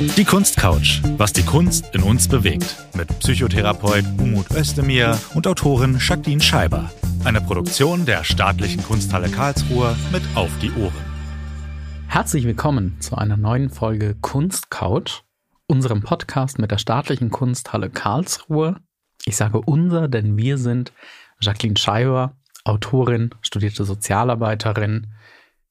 Die Kunstcouch, was die Kunst in uns bewegt. Mit Psychotherapeut Umut Özdemir und Autorin Jacqueline Scheiber. Eine Produktion der Staatlichen Kunsthalle Karlsruhe mit Auf die Ohren. Herzlich willkommen zu einer neuen Folge Kunstcouch, unserem Podcast mit der Staatlichen Kunsthalle Karlsruhe. Ich sage unser, denn wir sind Jacqueline Scheiber, Autorin, studierte Sozialarbeiterin,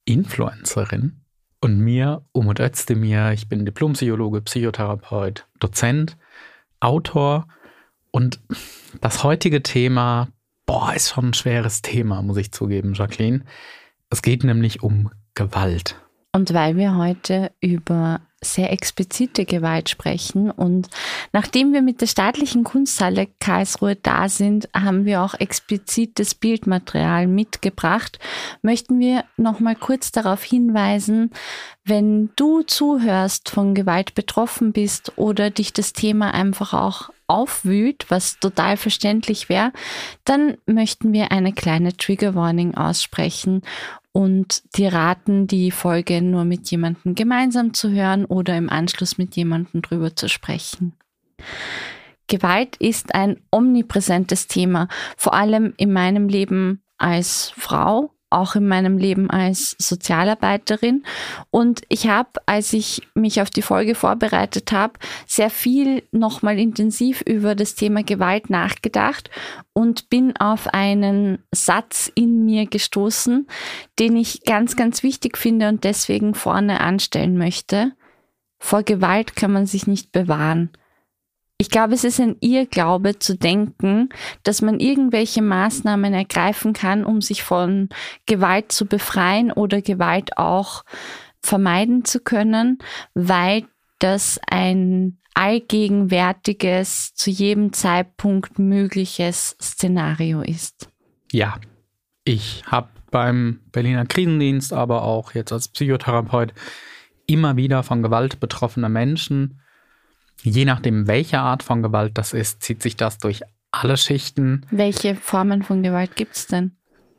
Influencerin und mir, Umut Özdemir. Ich bin Diplompsychologe, Psychotherapeut, Dozent, Autor und das heutige Thema, boah, ist schon ein schweres Thema, muss ich zugeben, Jacqueline. Es geht nämlich um Gewalt. Und weil wir heute über sehr explizite Gewalt sprechen und nachdem wir mit der staatlichen Kunsthalle Karlsruhe da sind, haben wir auch explizites Bildmaterial mitgebracht. Möchten wir noch mal kurz darauf hinweisen, wenn du zuhörst, von Gewalt betroffen bist oder dich das Thema einfach auch aufwühlt, was total verständlich wäre, dann möchten wir eine kleine Trigger Warning aussprechen und die raten, die Folge nur mit jemandem gemeinsam zu hören oder im Anschluss mit jemandem drüber zu sprechen. Gewalt ist ein omnipräsentes Thema, vor allem in meinem Leben als Frau auch in meinem Leben als Sozialarbeiterin. Und ich habe, als ich mich auf die Folge vorbereitet habe, sehr viel nochmal intensiv über das Thema Gewalt nachgedacht und bin auf einen Satz in mir gestoßen, den ich ganz, ganz wichtig finde und deswegen vorne anstellen möchte. Vor Gewalt kann man sich nicht bewahren. Ich glaube, es ist ein Irrglaube zu denken, dass man irgendwelche Maßnahmen ergreifen kann, um sich von Gewalt zu befreien oder Gewalt auch vermeiden zu können, weil das ein allgegenwärtiges, zu jedem Zeitpunkt mögliches Szenario ist. Ja, ich habe beim Berliner Krisendienst, aber auch jetzt als Psychotherapeut immer wieder von Gewalt betroffener Menschen Je nachdem, welche Art von Gewalt das ist, zieht sich das durch alle Schichten. Welche Formen von Gewalt gibt es denn?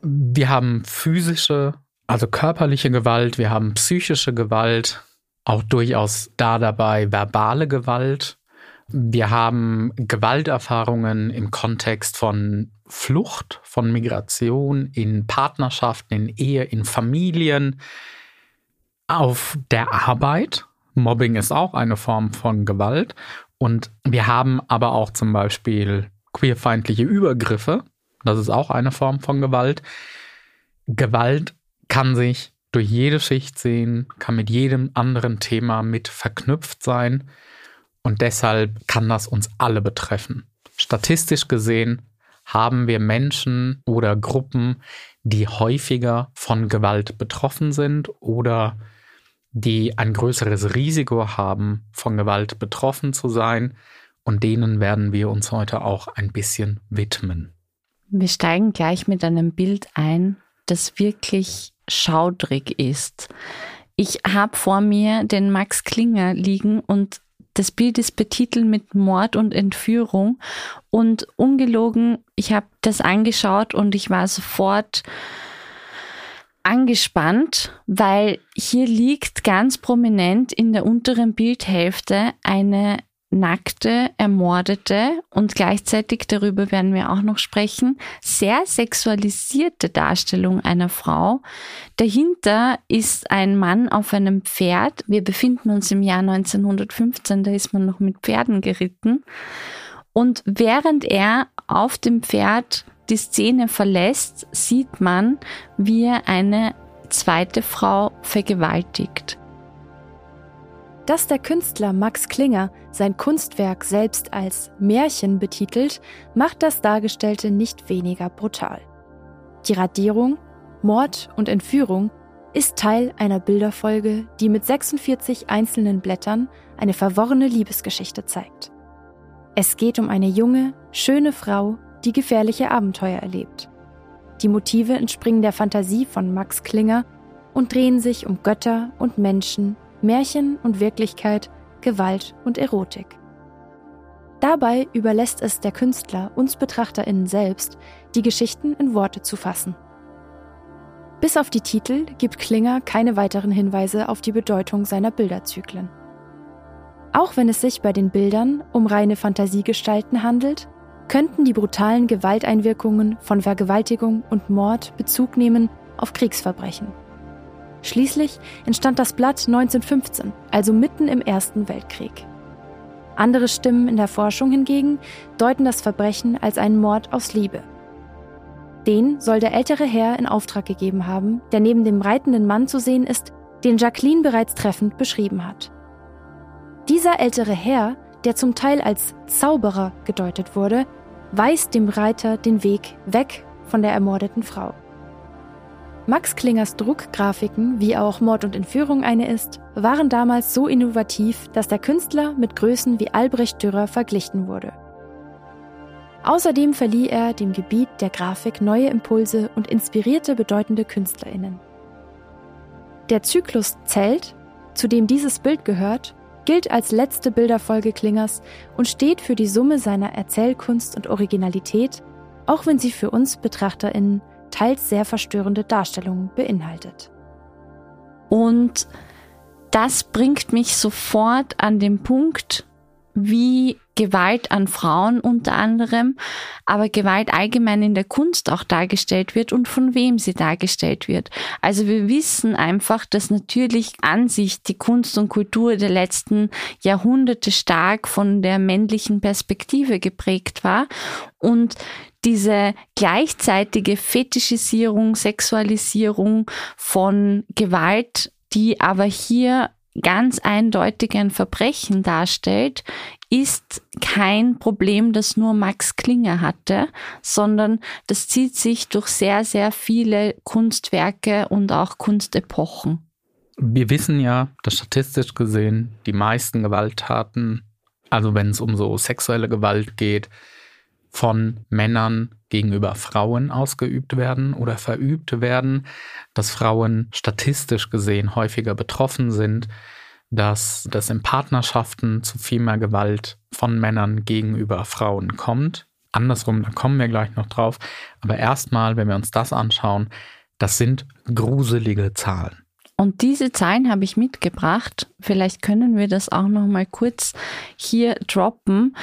Wir haben physische, also körperliche Gewalt, wir haben psychische Gewalt, auch durchaus da dabei verbale Gewalt. Wir haben Gewalterfahrungen im Kontext von Flucht, von Migration, in Partnerschaften, in Ehe, in Familien, auf der Arbeit, Mobbing ist auch eine Form von Gewalt. Und wir haben aber auch zum Beispiel queerfeindliche Übergriffe. Das ist auch eine Form von Gewalt. Gewalt kann sich durch jede Schicht sehen, kann mit jedem anderen Thema mit verknüpft sein. Und deshalb kann das uns alle betreffen. Statistisch gesehen haben wir Menschen oder Gruppen, die häufiger von Gewalt betroffen sind oder die ein größeres Risiko haben, von Gewalt betroffen zu sein. Und denen werden wir uns heute auch ein bisschen widmen. Wir steigen gleich mit einem Bild ein, das wirklich schaudrig ist. Ich habe vor mir den Max Klinger liegen und das Bild ist betitelt mit Mord und Entführung. Und ungelogen, ich habe das angeschaut und ich war sofort angespannt, weil hier liegt ganz prominent in der unteren Bildhälfte eine nackte, ermordete und gleichzeitig, darüber werden wir auch noch sprechen, sehr sexualisierte Darstellung einer Frau. Dahinter ist ein Mann auf einem Pferd. Wir befinden uns im Jahr 1915, da ist man noch mit Pferden geritten. Und während er auf dem Pferd die Szene verlässt, sieht man, wie er eine zweite Frau vergewaltigt. Dass der Künstler Max Klinger sein Kunstwerk selbst als Märchen betitelt, macht das Dargestellte nicht weniger brutal. Die Radierung, Mord und Entführung ist Teil einer Bilderfolge, die mit 46 einzelnen Blättern eine verworrene Liebesgeschichte zeigt. Es geht um eine junge, schöne Frau, die gefährliche Abenteuer erlebt. Die Motive entspringen der Fantasie von Max Klinger und drehen sich um Götter und Menschen, Märchen und Wirklichkeit, Gewalt und Erotik. Dabei überlässt es der Künstler uns Betrachterinnen selbst, die Geschichten in Worte zu fassen. Bis auf die Titel gibt Klinger keine weiteren Hinweise auf die Bedeutung seiner Bilderzyklen. Auch wenn es sich bei den Bildern um reine Fantasiegestalten handelt, könnten die brutalen Gewalteinwirkungen von Vergewaltigung und Mord Bezug nehmen auf Kriegsverbrechen. Schließlich entstand das Blatt 1915, also mitten im Ersten Weltkrieg. Andere Stimmen in der Forschung hingegen deuten das Verbrechen als einen Mord aus Liebe. Den soll der ältere Herr in Auftrag gegeben haben, der neben dem reitenden Mann zu sehen ist, den Jacqueline bereits treffend beschrieben hat. Dieser ältere Herr, der zum Teil als Zauberer gedeutet wurde, weist dem Reiter den Weg weg von der ermordeten Frau. Max Klingers Druckgrafiken, wie auch Mord und Entführung eine ist, waren damals so innovativ, dass der Künstler mit Größen wie Albrecht Dürer verglichen wurde. Außerdem verlieh er dem Gebiet der Grafik neue Impulse und inspirierte bedeutende Künstlerinnen. Der Zyklus Zelt, zu dem dieses Bild gehört, gilt als letzte Bilderfolge Klingers und steht für die Summe seiner Erzählkunst und Originalität, auch wenn sie für uns Betrachterinnen teils sehr verstörende Darstellungen beinhaltet. Und das bringt mich sofort an den Punkt, wie Gewalt an Frauen unter anderem, aber Gewalt allgemein in der Kunst auch dargestellt wird und von wem sie dargestellt wird. Also wir wissen einfach, dass natürlich an sich die Kunst und Kultur der letzten Jahrhunderte stark von der männlichen Perspektive geprägt war und diese gleichzeitige Fetischisierung, Sexualisierung von Gewalt, die aber hier ganz eindeutig ein Verbrechen darstellt, ist kein Problem, das nur Max Klinger hatte, sondern das zieht sich durch sehr, sehr viele Kunstwerke und auch Kunstepochen. Wir wissen ja, dass statistisch gesehen die meisten Gewalttaten, also wenn es um so sexuelle Gewalt geht, von Männern gegenüber Frauen ausgeübt werden oder verübt werden, dass Frauen statistisch gesehen häufiger betroffen sind, dass das in Partnerschaften zu viel mehr Gewalt von Männern gegenüber Frauen kommt. Andersrum, da kommen wir gleich noch drauf. Aber erstmal, wenn wir uns das anschauen, das sind gruselige Zahlen. Und diese Zahlen habe ich mitgebracht. Vielleicht können wir das auch noch mal kurz hier droppen.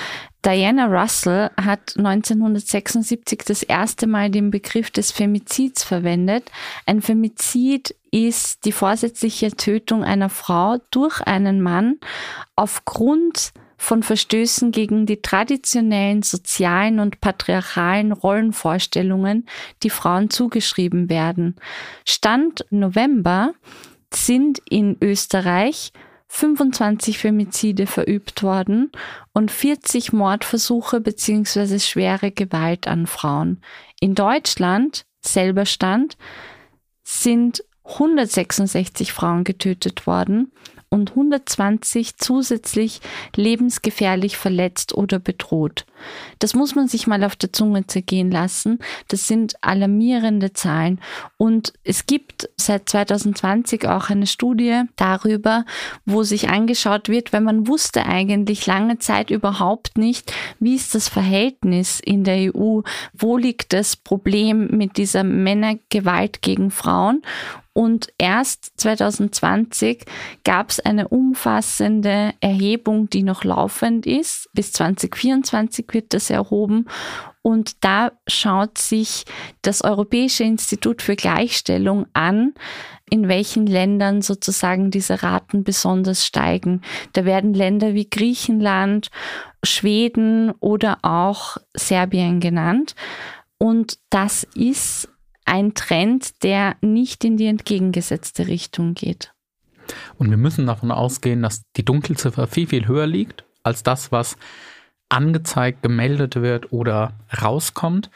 Diana Russell hat 1976 das erste Mal den Begriff des Femizids verwendet. Ein Femizid ist die vorsätzliche Tötung einer Frau durch einen Mann aufgrund von Verstößen gegen die traditionellen sozialen und patriarchalen Rollenvorstellungen, die Frauen zugeschrieben werden. Stand November sind in Österreich 25 Femizide verübt worden und 40 Mordversuche bzw. schwere Gewalt an Frauen. In Deutschland, selber Stand, sind 166 Frauen getötet worden und 120 zusätzlich lebensgefährlich verletzt oder bedroht. Das muss man sich mal auf der Zunge zergehen lassen. Das sind alarmierende Zahlen. Und es gibt seit 2020 auch eine Studie darüber, wo sich angeschaut wird, wenn man wusste eigentlich lange Zeit überhaupt nicht, wie ist das Verhältnis in der EU, wo liegt das Problem mit dieser Männergewalt gegen Frauen und erst 2020 gab es eine umfassende Erhebung, die noch laufend ist. Bis 2024 wird das erhoben. Und da schaut sich das Europäische Institut für Gleichstellung an, in welchen Ländern sozusagen diese Raten besonders steigen. Da werden Länder wie Griechenland, Schweden oder auch Serbien genannt. Und das ist ein Trend, der nicht in die entgegengesetzte Richtung geht. Und wir müssen davon ausgehen, dass die Dunkelziffer viel, viel höher liegt als das, was angezeigt, gemeldet wird oder rauskommt,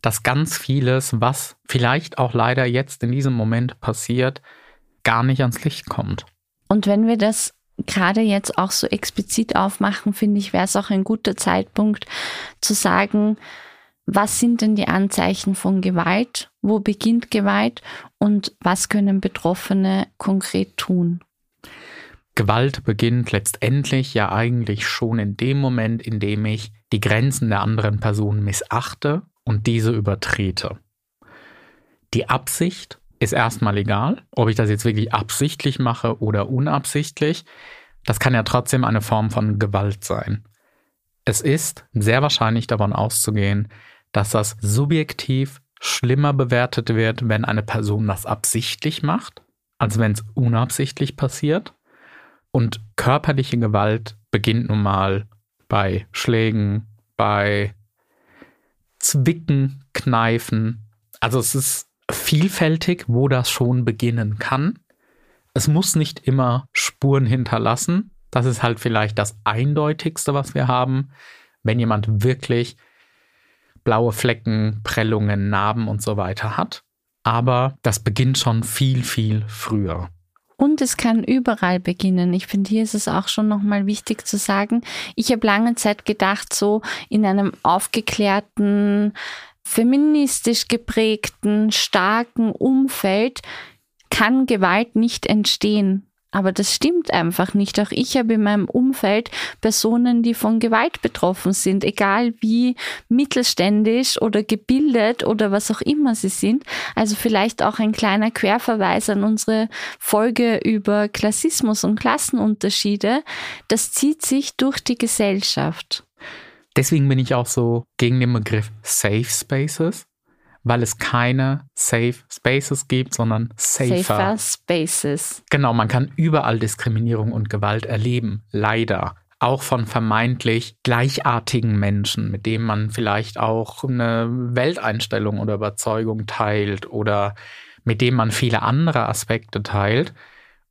dass ganz vieles, was vielleicht auch leider jetzt in diesem Moment passiert, gar nicht ans Licht kommt. Und wenn wir das gerade jetzt auch so explizit aufmachen, finde ich, wäre es auch ein guter Zeitpunkt zu sagen, was sind denn die Anzeichen von Gewalt? Wo beginnt Gewalt? Und was können Betroffene konkret tun? Gewalt beginnt letztendlich ja eigentlich schon in dem Moment, in dem ich die Grenzen der anderen Person missachte und diese übertrete. Die Absicht ist erstmal egal, ob ich das jetzt wirklich absichtlich mache oder unabsichtlich. das kann ja trotzdem eine Form von Gewalt sein. Es ist sehr wahrscheinlich davon auszugehen, dass das subjektiv schlimmer bewertet wird, wenn eine Person das absichtlich macht, als wenn es unabsichtlich passiert. Und körperliche Gewalt beginnt nun mal bei Schlägen, bei Zwicken, Kneifen. Also es ist vielfältig, wo das schon beginnen kann. Es muss nicht immer Spuren hinterlassen. Das ist halt vielleicht das Eindeutigste, was wir haben. Wenn jemand wirklich blaue Flecken, Prellungen, Narben und so weiter hat. Aber das beginnt schon viel, viel früher. Und es kann überall beginnen. Ich finde, hier ist es auch schon nochmal wichtig zu sagen. Ich habe lange Zeit gedacht, so in einem aufgeklärten, feministisch geprägten, starken Umfeld kann Gewalt nicht entstehen. Aber das stimmt einfach nicht. Auch ich habe in meinem Umfeld Personen, die von Gewalt betroffen sind, egal wie mittelständisch oder gebildet oder was auch immer sie sind. Also vielleicht auch ein kleiner Querverweis an unsere Folge über Klassismus und Klassenunterschiede. Das zieht sich durch die Gesellschaft. Deswegen bin ich auch so gegen den Begriff Safe Spaces weil es keine Safe Spaces gibt, sondern safer. safer Spaces. Genau, man kann überall Diskriminierung und Gewalt erleben, leider. Auch von vermeintlich gleichartigen Menschen, mit denen man vielleicht auch eine Welteinstellung oder Überzeugung teilt oder mit denen man viele andere Aspekte teilt.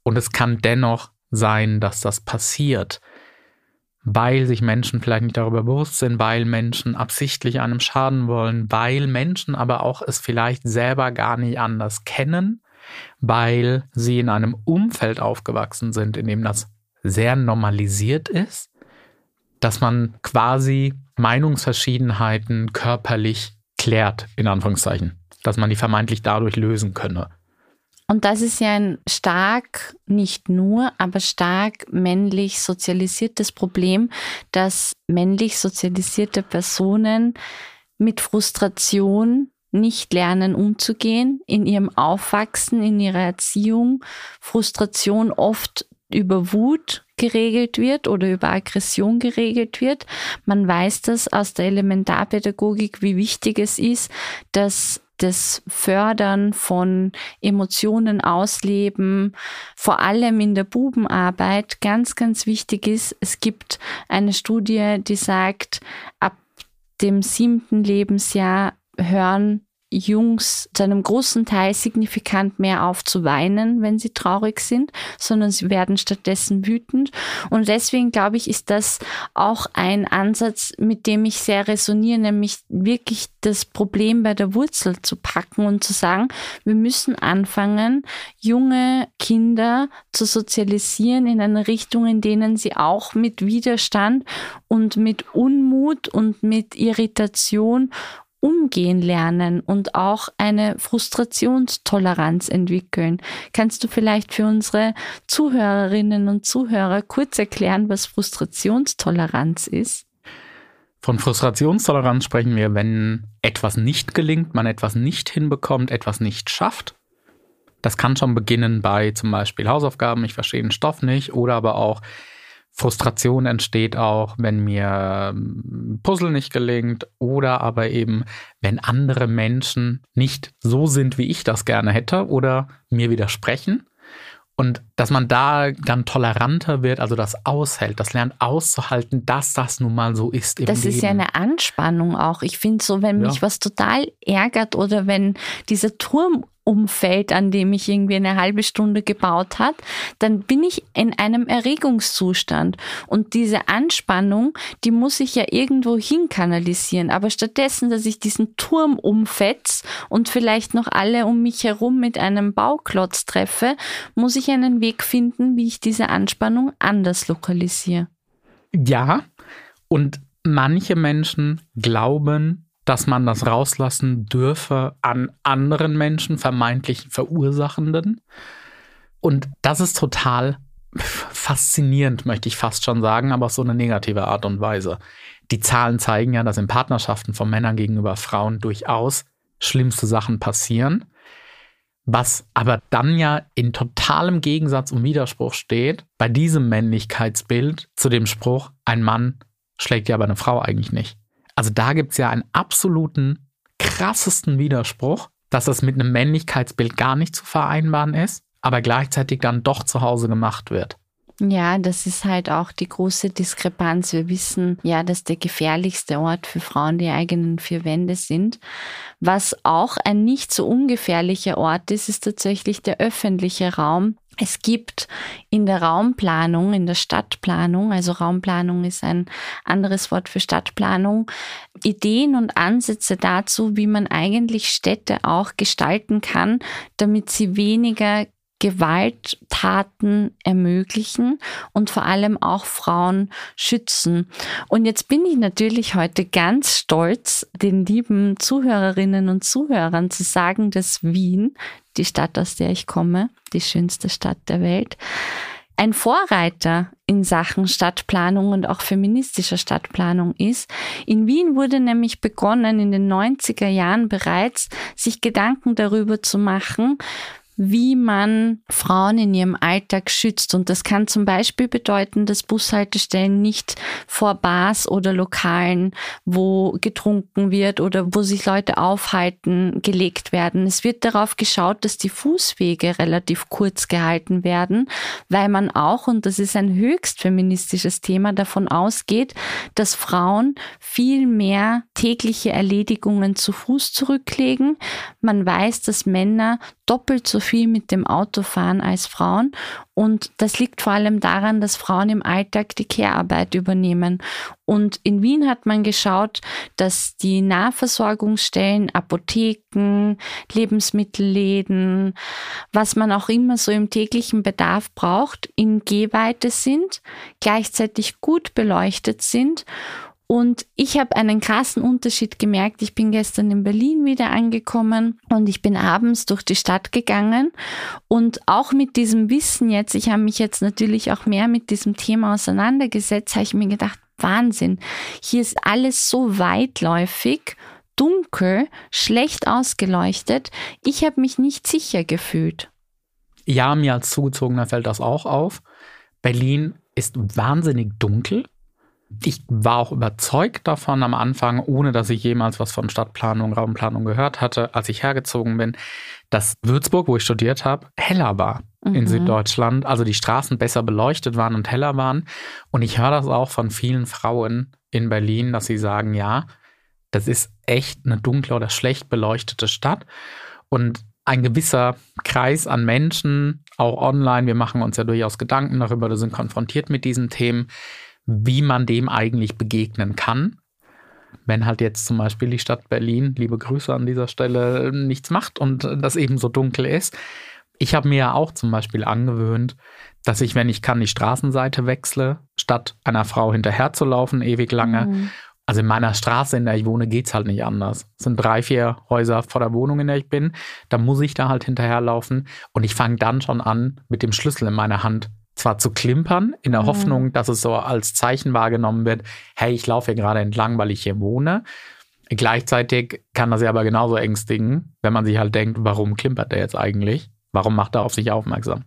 Und es kann dennoch sein, dass das passiert weil sich Menschen vielleicht nicht darüber bewusst sind, weil Menschen absichtlich einem schaden wollen, weil Menschen aber auch es vielleicht selber gar nicht anders kennen, weil sie in einem Umfeld aufgewachsen sind, in dem das sehr normalisiert ist, dass man quasi Meinungsverschiedenheiten körperlich klärt, in Anführungszeichen, dass man die vermeintlich dadurch lösen könne. Und das ist ja ein stark, nicht nur, aber stark männlich sozialisiertes Problem, dass männlich sozialisierte Personen mit Frustration nicht lernen umzugehen in ihrem Aufwachsen, in ihrer Erziehung. Frustration oft über Wut geregelt wird oder über Aggression geregelt wird. Man weiß das aus der Elementarpädagogik, wie wichtig es ist, dass das Fördern von Emotionen ausleben, vor allem in der Bubenarbeit ganz, ganz wichtig ist. Es gibt eine Studie, die sagt, ab dem siebten Lebensjahr hören Jungs zu einem großen Teil signifikant mehr auf zu weinen, wenn sie traurig sind, sondern sie werden stattdessen wütend. Und deswegen glaube ich, ist das auch ein Ansatz, mit dem ich sehr resoniere, nämlich wirklich das Problem bei der Wurzel zu packen und zu sagen, wir müssen anfangen, junge Kinder zu sozialisieren in eine Richtung, in denen sie auch mit Widerstand und mit Unmut und mit Irritation umgehen lernen und auch eine Frustrationstoleranz entwickeln. Kannst du vielleicht für unsere Zuhörerinnen und Zuhörer kurz erklären, was Frustrationstoleranz ist? Von Frustrationstoleranz sprechen wir, wenn etwas nicht gelingt, man etwas nicht hinbekommt, etwas nicht schafft. Das kann schon beginnen bei zum Beispiel Hausaufgaben, ich verstehe den Stoff nicht, oder aber auch Frustration entsteht auch, wenn mir ähm, Puzzle nicht gelingt oder aber eben, wenn andere Menschen nicht so sind, wie ich das gerne hätte oder mir widersprechen. Und dass man da dann toleranter wird, also das aushält, das lernt auszuhalten, dass das nun mal so ist im das Leben. Ist ja eine Anspannung auch. Ich finde so, wenn mich ja. was total ärgert oder wenn dieser Turm umfällt, an dem ich irgendwie eine halbe Stunde gebaut hat, dann bin ich in einem Erregungszustand. Und diese Anspannung, die muss ich ja irgendwo hinkanalisieren. Aber stattdessen, dass ich diesen Turm umfetz und vielleicht noch alle um mich herum mit einem Bauklotz treffe, muss ich einen Weg finden, wie ich diese Anspannung anders lokalisiere. Ja, und manche Menschen glauben, dass man das rauslassen dürfe an anderen Menschen, vermeintlich Verursachenden. Und das ist total faszinierend, möchte ich fast schon sagen, aber auf so eine negative Art und Weise. Die Zahlen zeigen ja, dass in Partnerschaften von Männern gegenüber Frauen durchaus schlimmste Sachen passieren. Was aber dann ja in totalem Gegensatz und Widerspruch steht bei diesem Männlichkeitsbild zu dem Spruch, ein Mann schlägt ja aber eine Frau eigentlich nicht. Also da gibt es ja einen absoluten krassesten Widerspruch, dass das mit einem Männlichkeitsbild gar nicht zu vereinbaren ist, aber gleichzeitig dann doch zu Hause gemacht wird. Ja, das ist halt auch die große Diskrepanz. Wir wissen ja, dass der gefährlichste Ort für Frauen die eigenen vier Wände sind. Was auch ein nicht so ungefährlicher Ort ist, ist tatsächlich der öffentliche Raum. Es gibt in der Raumplanung, in der Stadtplanung, also Raumplanung ist ein anderes Wort für Stadtplanung, Ideen und Ansätze dazu, wie man eigentlich Städte auch gestalten kann, damit sie weniger Gewalttaten ermöglichen und vor allem auch Frauen schützen. Und jetzt bin ich natürlich heute ganz stolz, den lieben Zuhörerinnen und Zuhörern zu sagen, dass Wien, die Stadt, aus der ich komme, die schönste Stadt der Welt, ein Vorreiter in Sachen Stadtplanung und auch feministischer Stadtplanung ist. In Wien wurde nämlich begonnen, in den 90er Jahren bereits, sich Gedanken darüber zu machen, wie man Frauen in ihrem Alltag schützt. Und das kann zum Beispiel bedeuten, dass Bushaltestellen nicht vor Bars oder Lokalen, wo getrunken wird oder wo sich Leute aufhalten, gelegt werden. Es wird darauf geschaut, dass die Fußwege relativ kurz gehalten werden, weil man auch, und das ist ein höchst feministisches Thema, davon ausgeht, dass Frauen viel mehr tägliche Erledigungen zu Fuß zurücklegen. Man weiß, dass Männer doppelt so viel mit dem Auto fahren als Frauen. Und das liegt vor allem daran, dass Frauen im Alltag die Care-Arbeit übernehmen. Und in Wien hat man geschaut, dass die Nahversorgungsstellen, Apotheken, Lebensmittelläden, was man auch immer so im täglichen Bedarf braucht, in Gehweite sind, gleichzeitig gut beleuchtet sind und ich habe einen krassen Unterschied gemerkt. Ich bin gestern in Berlin wieder angekommen und ich bin abends durch die Stadt gegangen. Und auch mit diesem Wissen jetzt, ich habe mich jetzt natürlich auch mehr mit diesem Thema auseinandergesetzt, habe ich mir gedacht, Wahnsinn, hier ist alles so weitläufig, dunkel, schlecht ausgeleuchtet. Ich habe mich nicht sicher gefühlt. Ja, mir als Zugezogener fällt das auch auf. Berlin ist wahnsinnig dunkel ich war auch überzeugt davon am Anfang, ohne dass ich jemals was von Stadtplanung, Raumplanung gehört hatte, als ich hergezogen bin, dass Würzburg, wo ich studiert habe, heller war mhm. in Süddeutschland. Also die Straßen besser beleuchtet waren und heller waren. Und ich höre das auch von vielen Frauen in Berlin, dass sie sagen, ja, das ist echt eine dunkle oder schlecht beleuchtete Stadt. Und ein gewisser Kreis an Menschen, auch online, wir machen uns ja durchaus Gedanken darüber, wir sind konfrontiert mit diesen Themen, wie man dem eigentlich begegnen kann. Wenn halt jetzt zum Beispiel die Stadt Berlin, liebe Grüße an dieser Stelle, nichts macht und das eben so dunkel ist. Ich habe mir ja auch zum Beispiel angewöhnt, dass ich, wenn ich kann, die Straßenseite wechsle, statt einer Frau hinterherzulaufen, ewig lange. Mhm. Also in meiner Straße, in der ich wohne, geht es halt nicht anders. Es sind drei, vier Häuser vor der Wohnung, in der ich bin. Da muss ich da halt hinterherlaufen und ich fange dann schon an, mit dem Schlüssel in meiner Hand zwar zu klimpern, in der mhm. Hoffnung, dass es so als Zeichen wahrgenommen wird, hey, ich laufe hier gerade entlang, weil ich hier wohne. Gleichzeitig kann das ja aber genauso ängstigen, wenn man sich halt denkt, warum klimpert der jetzt eigentlich? Warum macht er auf sich aufmerksam?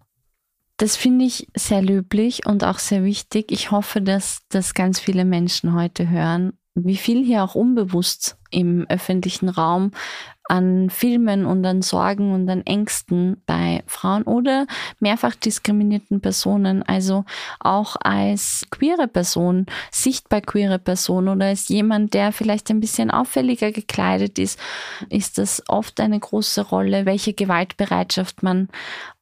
Das finde ich sehr löblich und auch sehr wichtig. Ich hoffe, dass das ganz viele Menschen heute hören, wie viel hier auch unbewusst im öffentlichen Raum an Filmen und an Sorgen und an Ängsten bei Frauen oder mehrfach diskriminierten Personen, also auch als queere Person, sichtbar queere Person oder als jemand, der vielleicht ein bisschen auffälliger gekleidet ist, ist das oft eine große Rolle, welche Gewaltbereitschaft man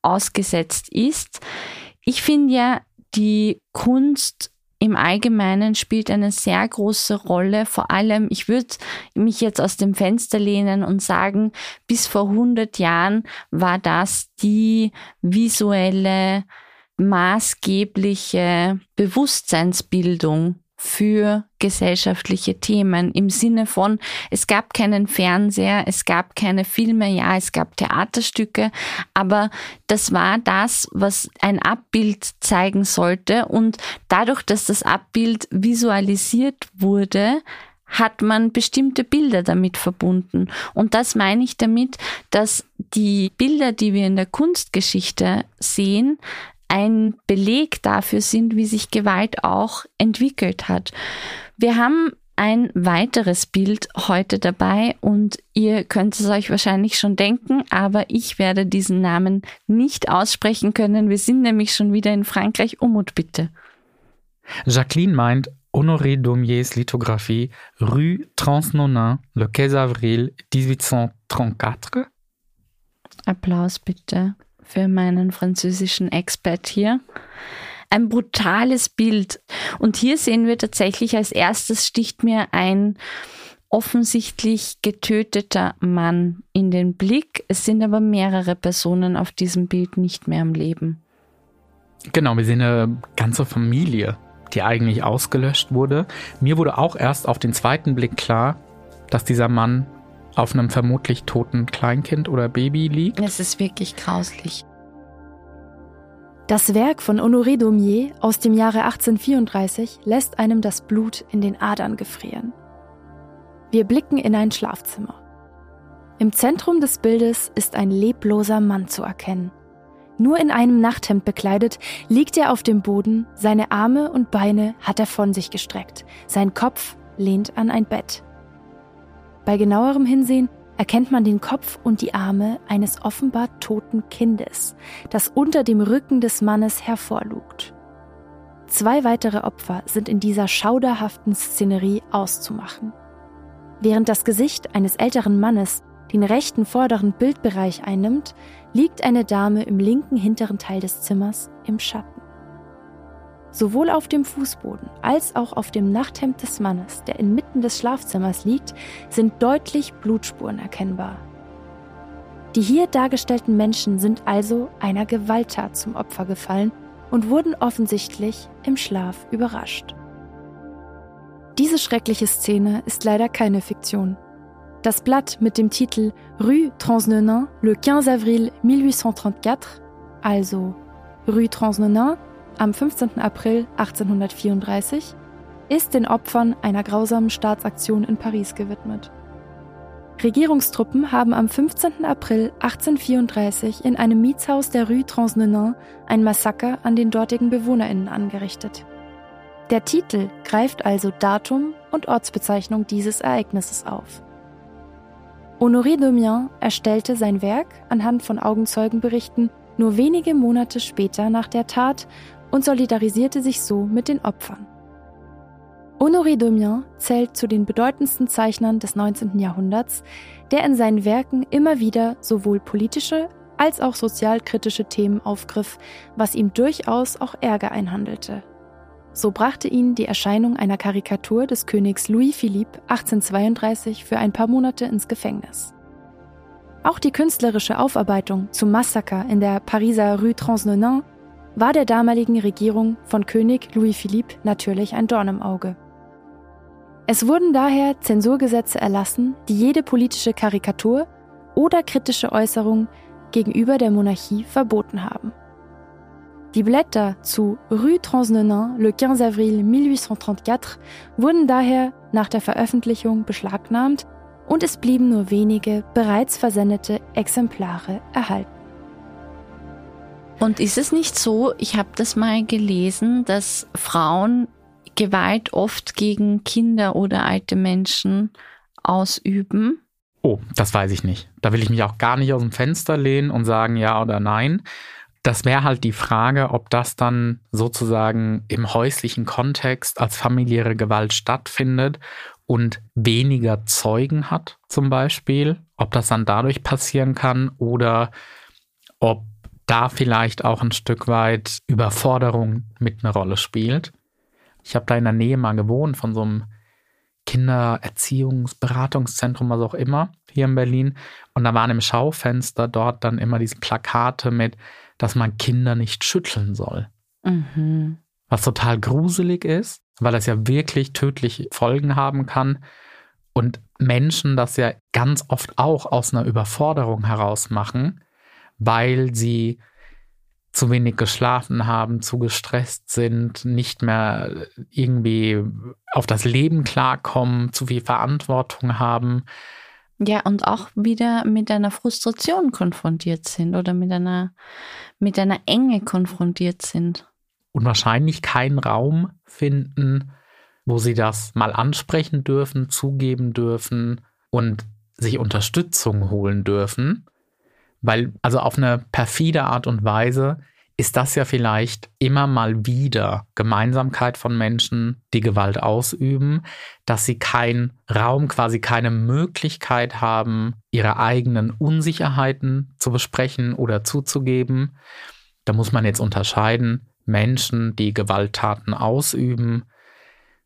ausgesetzt ist. Ich finde ja, die Kunst im Allgemeinen spielt eine sehr große Rolle. Vor allem, ich würde mich jetzt aus dem Fenster lehnen und sagen, bis vor 100 Jahren war das die visuelle, maßgebliche Bewusstseinsbildung für gesellschaftliche Themen im Sinne von, es gab keinen Fernseher, es gab keine Filme, ja, es gab Theaterstücke, aber das war das, was ein Abbild zeigen sollte und dadurch, dass das Abbild visualisiert wurde, hat man bestimmte Bilder damit verbunden. Und das meine ich damit, dass die Bilder, die wir in der Kunstgeschichte sehen, ein Beleg dafür sind, wie sich Gewalt auch entwickelt hat. Wir haben ein weiteres Bild heute dabei und ihr könnt es euch wahrscheinlich schon denken, aber ich werde diesen Namen nicht aussprechen können. Wir sind nämlich schon wieder in Frankreich. Umut bitte. Jacqueline meint Honoré Daumiers Lithographie Rue Transnonain, le 15 avril 1834. Applaus bitte für meinen französischen Expert hier. Ein brutales Bild. Und hier sehen wir tatsächlich als erstes sticht mir ein offensichtlich getöteter Mann in den Blick. Es sind aber mehrere Personen auf diesem Bild nicht mehr am Leben. Genau, wir sehen eine ganze Familie, die eigentlich ausgelöscht wurde. Mir wurde auch erst auf den zweiten Blick klar, dass dieser Mann auf einem vermutlich toten Kleinkind oder Baby liegt. Es ist wirklich grauslich. Das Werk von Honoré Daumier aus dem Jahre 1834 lässt einem das Blut in den Adern gefrieren. Wir blicken in ein Schlafzimmer. Im Zentrum des Bildes ist ein lebloser Mann zu erkennen. Nur in einem Nachthemd bekleidet liegt er auf dem Boden, seine Arme und Beine hat er von sich gestreckt, sein Kopf lehnt an ein Bett. Bei genauerem Hinsehen erkennt man den Kopf und die Arme eines offenbar toten Kindes, das unter dem Rücken des Mannes hervorlugt. Zwei weitere Opfer sind in dieser schauderhaften Szenerie auszumachen. Während das Gesicht eines älteren Mannes den rechten vorderen Bildbereich einnimmt, liegt eine Dame im linken hinteren Teil des Zimmers im Schatten. Sowohl auf dem Fußboden als auch auf dem Nachthemd des Mannes, der inmitten des Schlafzimmers liegt, sind deutlich Blutspuren erkennbar. Die hier dargestellten Menschen sind also einer Gewalttat zum Opfer gefallen und wurden offensichtlich im Schlaf überrascht. Diese schreckliche Szene ist leider keine Fiktion. Das Blatt mit dem Titel Rue Transnonain, le 15 avril 1834, also Rue Transnonain, am 15. April 1834 ist den Opfern einer grausamen Staatsaktion in Paris gewidmet. Regierungstruppen haben am 15. April 1834 in einem Mietshaus der Rue Transnonain ein Massaker an den dortigen BewohnerInnen angerichtet. Der Titel greift also Datum und Ortsbezeichnung dieses Ereignisses auf. Honoré Domien erstellte sein Werk anhand von Augenzeugenberichten nur wenige Monate später nach der Tat und solidarisierte sich so mit den Opfern. Honoré Domien zählt zu den bedeutendsten Zeichnern des 19. Jahrhunderts, der in seinen Werken immer wieder sowohl politische als auch sozialkritische Themen aufgriff, was ihm durchaus auch Ärger einhandelte. So brachte ihn die Erscheinung einer Karikatur des Königs Louis Philippe 1832 für ein paar Monate ins Gefängnis. Auch die künstlerische Aufarbeitung zum Massaker in der Pariser Rue Transnonain war der damaligen Regierung von König Louis Philippe natürlich ein Dorn im Auge. Es wurden daher Zensurgesetze erlassen, die jede politische Karikatur oder kritische Äußerung gegenüber der Monarchie verboten haben. Die Blätter zu Rue Transnonain le 15 avril 1834 wurden daher nach der Veröffentlichung beschlagnahmt und es blieben nur wenige bereits versendete Exemplare erhalten. Und ist es nicht so, ich habe das mal gelesen, dass Frauen Gewalt oft gegen Kinder oder alte Menschen ausüben? Oh, das weiß ich nicht. Da will ich mich auch gar nicht aus dem Fenster lehnen und sagen ja oder nein. Das wäre halt die Frage, ob das dann sozusagen im häuslichen Kontext als familiäre Gewalt stattfindet und weniger Zeugen hat, zum Beispiel. Ob das dann dadurch passieren kann oder ob da vielleicht auch ein Stück weit Überforderung mit eine Rolle spielt. Ich habe da in der Nähe mal gewohnt von so einem Kindererziehungsberatungszentrum, was auch immer, hier in Berlin. Und da waren im Schaufenster dort dann immer diese Plakate mit, dass man Kinder nicht schütteln soll. Mhm. Was total gruselig ist, weil das ja wirklich tödliche Folgen haben kann. Und Menschen das ja ganz oft auch aus einer Überforderung heraus machen weil sie zu wenig geschlafen haben, zu gestresst sind, nicht mehr irgendwie auf das Leben klarkommen, zu viel Verantwortung haben. Ja, und auch wieder mit einer Frustration konfrontiert sind oder mit einer, mit einer Enge konfrontiert sind. Und wahrscheinlich keinen Raum finden, wo sie das mal ansprechen dürfen, zugeben dürfen und sich Unterstützung holen dürfen. Weil, also auf eine perfide Art und Weise ist das ja vielleicht immer mal wieder Gemeinsamkeit von Menschen, die Gewalt ausüben, dass sie keinen Raum, quasi keine Möglichkeit haben, ihre eigenen Unsicherheiten zu besprechen oder zuzugeben. Da muss man jetzt unterscheiden, Menschen, die Gewalttaten ausüben,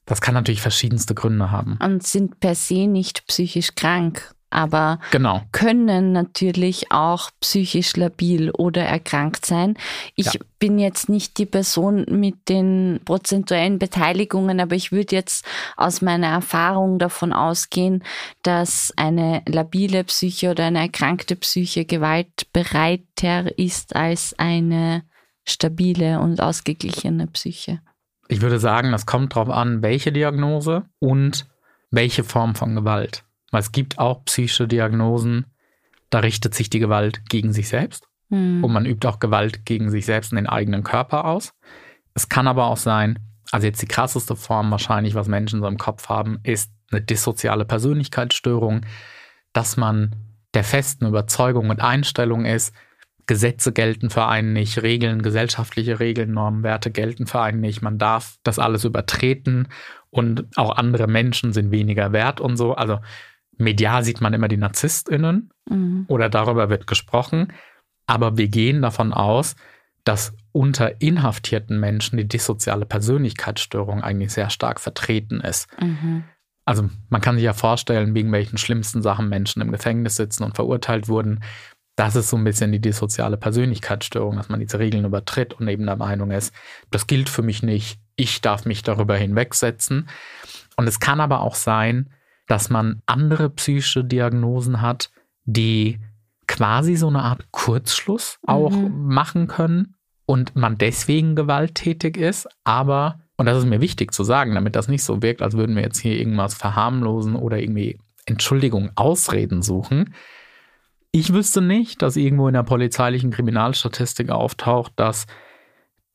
das kann natürlich verschiedenste Gründe haben. Und sind per se nicht psychisch krank aber genau. können natürlich auch psychisch labil oder erkrankt sein. Ich ja. bin jetzt nicht die Person mit den prozentuellen Beteiligungen, aber ich würde jetzt aus meiner Erfahrung davon ausgehen, dass eine labile Psyche oder eine erkrankte Psyche gewaltbereiter ist als eine stabile und ausgeglichene Psyche. Ich würde sagen, das kommt darauf an, welche Diagnose und welche Form von Gewalt. Weil es gibt auch psychische Diagnosen, da richtet sich die Gewalt gegen sich selbst mhm. und man übt auch Gewalt gegen sich selbst und den eigenen Körper aus. Es kann aber auch sein, also jetzt die krasseste Form wahrscheinlich, was Menschen so im Kopf haben, ist eine dissoziale Persönlichkeitsstörung, dass man der festen Überzeugung und Einstellung ist, Gesetze gelten für einen nicht, Regeln, gesellschaftliche Regeln, Normen, Werte gelten für einen nicht, man darf das alles übertreten und auch andere Menschen sind weniger wert und so. Also medial sieht man immer die NarzisstInnen mhm. oder darüber wird gesprochen. Aber wir gehen davon aus, dass unter inhaftierten Menschen die dissoziale Persönlichkeitsstörung eigentlich sehr stark vertreten ist. Mhm. Also man kann sich ja vorstellen, wegen welchen schlimmsten Sachen Menschen im Gefängnis sitzen und verurteilt wurden. Das ist so ein bisschen die dissoziale Persönlichkeitsstörung, dass man diese Regeln übertritt und eben der Meinung ist, das gilt für mich nicht, ich darf mich darüber hinwegsetzen. Und es kann aber auch sein, dass man andere psychische Diagnosen hat, die quasi so eine Art Kurzschluss auch mhm. machen können und man deswegen gewalttätig ist, aber, und das ist mir wichtig zu sagen, damit das nicht so wirkt, als würden wir jetzt hier irgendwas verharmlosen oder irgendwie Entschuldigung, Ausreden suchen. Ich wüsste nicht, dass irgendwo in der polizeilichen Kriminalstatistik auftaucht, dass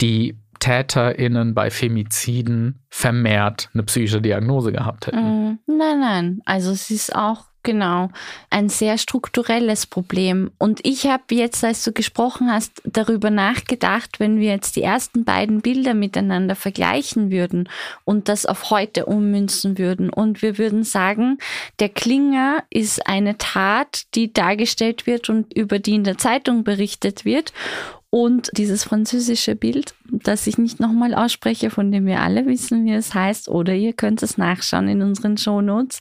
die TäterInnen bei Femiziden vermehrt eine psychische Diagnose gehabt hätten. Mm, nein, nein. Also es ist auch genau ein sehr strukturelles Problem. Und ich habe jetzt, als du gesprochen hast, darüber nachgedacht, wenn wir jetzt die ersten beiden Bilder miteinander vergleichen würden und das auf heute ummünzen würden und wir würden sagen, der Klinger ist eine Tat, die dargestellt wird und über die in der Zeitung berichtet wird und dieses französische Bild, das ich nicht nochmal ausspreche, von dem wir alle wissen, wie es heißt, oder ihr könnt es nachschauen in unseren Shownotes,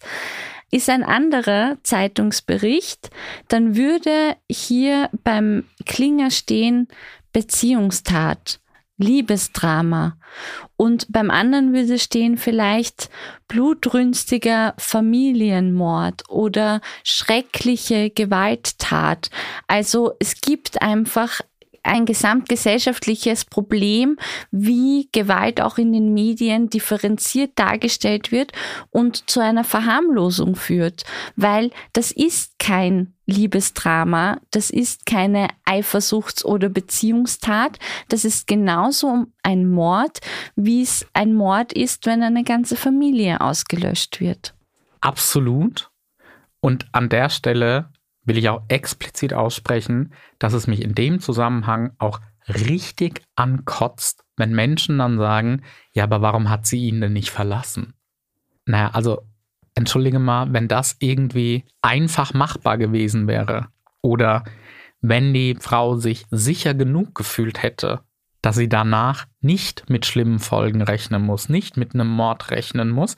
ist ein anderer Zeitungsbericht, dann würde hier beim Klinger stehen Beziehungstat. Liebesdrama. Und beim anderen würde stehen vielleicht blutrünstiger Familienmord oder schreckliche Gewalttat. Also es gibt einfach ein gesamtgesellschaftliches Problem, wie Gewalt auch in den Medien differenziert dargestellt wird und zu einer Verharmlosung führt, weil das ist kein Liebesdrama, das ist keine Eifersuchts- oder Beziehungstat, das ist genauso ein Mord, wie es ein Mord ist, wenn eine ganze Familie ausgelöscht wird. Absolut. Und an der Stelle will ich auch explizit aussprechen, dass es mich in dem Zusammenhang auch richtig ankotzt, wenn Menschen dann sagen, ja, aber warum hat sie ihn denn nicht verlassen? Naja, also entschuldige mal, wenn das irgendwie einfach machbar gewesen wäre oder wenn die Frau sich sicher genug gefühlt hätte, dass sie danach nicht mit schlimmen Folgen rechnen muss, nicht mit einem Mord rechnen muss,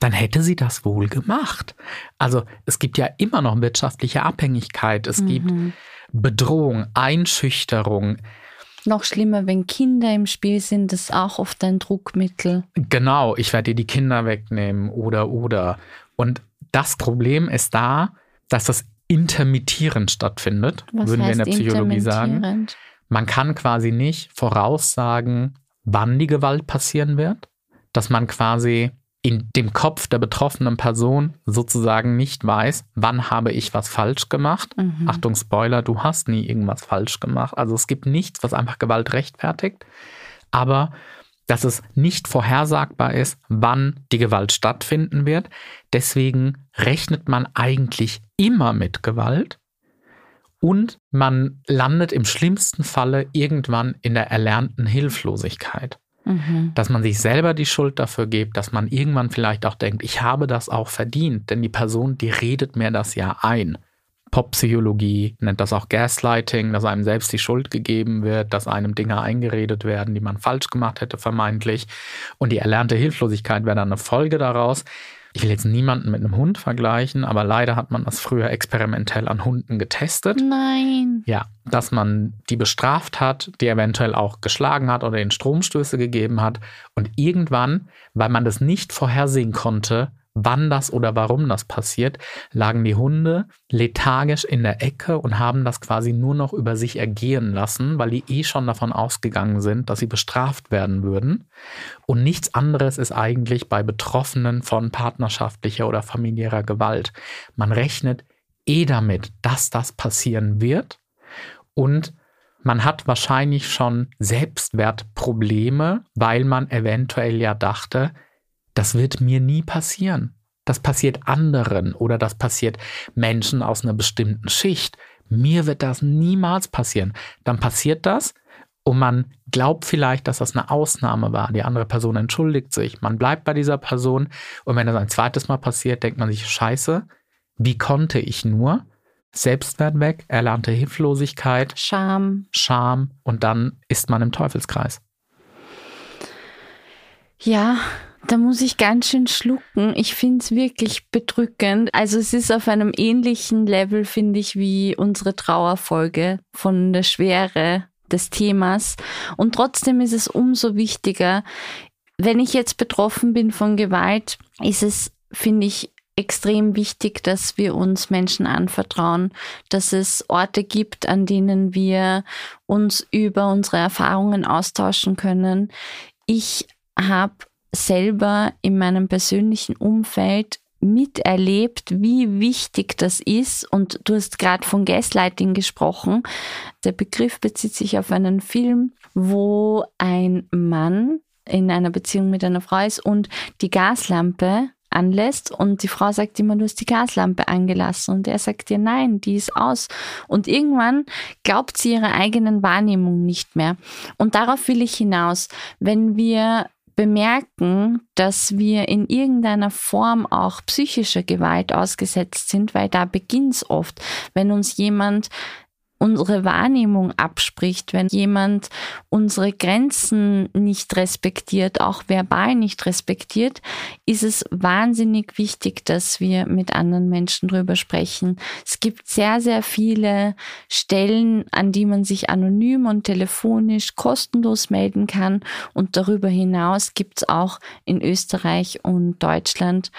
dann hätte sie das wohl gemacht. Also es gibt ja immer noch wirtschaftliche Abhängigkeit, es mhm. gibt Bedrohung, Einschüchterung. Noch schlimmer, wenn Kinder im Spiel sind, das ist auch oft ein Druckmittel. Genau, ich werde dir die Kinder wegnehmen oder oder. Und das Problem ist da, dass das intermittierend stattfindet, Was würden wir in der Psychologie sagen. man kann quasi nicht voraussagen, wann die Gewalt passieren wird, dass man quasi in dem Kopf der betroffenen Person sozusagen nicht weiß, wann habe ich was falsch gemacht. Mhm. Achtung, Spoiler, du hast nie irgendwas falsch gemacht. Also es gibt nichts, was einfach Gewalt rechtfertigt. Aber dass es nicht vorhersagbar ist, wann die Gewalt stattfinden wird. Deswegen rechnet man eigentlich immer mit Gewalt und man landet im schlimmsten Falle irgendwann in der erlernten Hilflosigkeit. Mhm. Dass man sich selber die Schuld dafür gibt, dass man irgendwann vielleicht auch denkt, ich habe das auch verdient, denn die Person, die redet mir das ja ein. Poppsychologie nennt das auch Gaslighting, dass einem selbst die Schuld gegeben wird, dass einem Dinge eingeredet werden, die man falsch gemacht hätte, vermeintlich. Und die erlernte Hilflosigkeit wäre dann eine Folge daraus. Ich will jetzt niemanden mit einem Hund vergleichen, aber leider hat man das früher experimentell an Hunden getestet. Nein. Ja, dass man die bestraft hat, die eventuell auch geschlagen hat oder ihnen Stromstöße gegeben hat. Und irgendwann, weil man das nicht vorhersehen konnte, wann das oder warum das passiert, lagen die Hunde lethargisch in der Ecke und haben das quasi nur noch über sich ergehen lassen, weil die eh schon davon ausgegangen sind, dass sie bestraft werden würden. Und nichts anderes ist eigentlich bei Betroffenen von partnerschaftlicher oder familiärer Gewalt. Man rechnet eh damit, dass das passieren wird und man hat wahrscheinlich schon Selbstwertprobleme, weil man eventuell ja dachte, das wird mir nie passieren. Das passiert anderen oder das passiert Menschen aus einer bestimmten Schicht. Mir wird das niemals passieren. Dann passiert das und man glaubt vielleicht, dass das eine Ausnahme war. Die andere Person entschuldigt sich. Man bleibt bei dieser Person und wenn das ein zweites Mal passiert, denkt man sich, scheiße, wie konnte ich nur? Selbstwert weg, erlernte Hilflosigkeit, Scham. Scham und dann ist man im Teufelskreis. Ja, da muss ich ganz schön schlucken. Ich finde es wirklich bedrückend. Also es ist auf einem ähnlichen Level, finde ich, wie unsere Trauerfolge von der Schwere des Themas. Und trotzdem ist es umso wichtiger, wenn ich jetzt betroffen bin von Gewalt, ist es, finde ich, extrem wichtig, dass wir uns Menschen anvertrauen, dass es Orte gibt, an denen wir uns über unsere Erfahrungen austauschen können. Ich habe selber in meinem persönlichen Umfeld miterlebt, wie wichtig das ist. Und du hast gerade von Gaslighting gesprochen. Der Begriff bezieht sich auf einen Film, wo ein Mann in einer Beziehung mit einer Frau ist und die Gaslampe anlässt und die Frau sagt immer, du hast die Gaslampe angelassen und er sagt dir, nein, die ist aus. Und irgendwann glaubt sie ihrer eigenen Wahrnehmung nicht mehr. Und darauf will ich hinaus. Wenn wir bemerken, dass wir in irgendeiner Form auch psychischer Gewalt ausgesetzt sind, weil da beginnt es oft, wenn uns jemand unsere Wahrnehmung abspricht, wenn jemand unsere Grenzen nicht respektiert, auch verbal nicht respektiert, ist es wahnsinnig wichtig, dass wir mit anderen Menschen drüber sprechen. Es gibt sehr, sehr viele Stellen, an die man sich anonym und telefonisch kostenlos melden kann. Und darüber hinaus gibt es auch in Österreich und Deutschland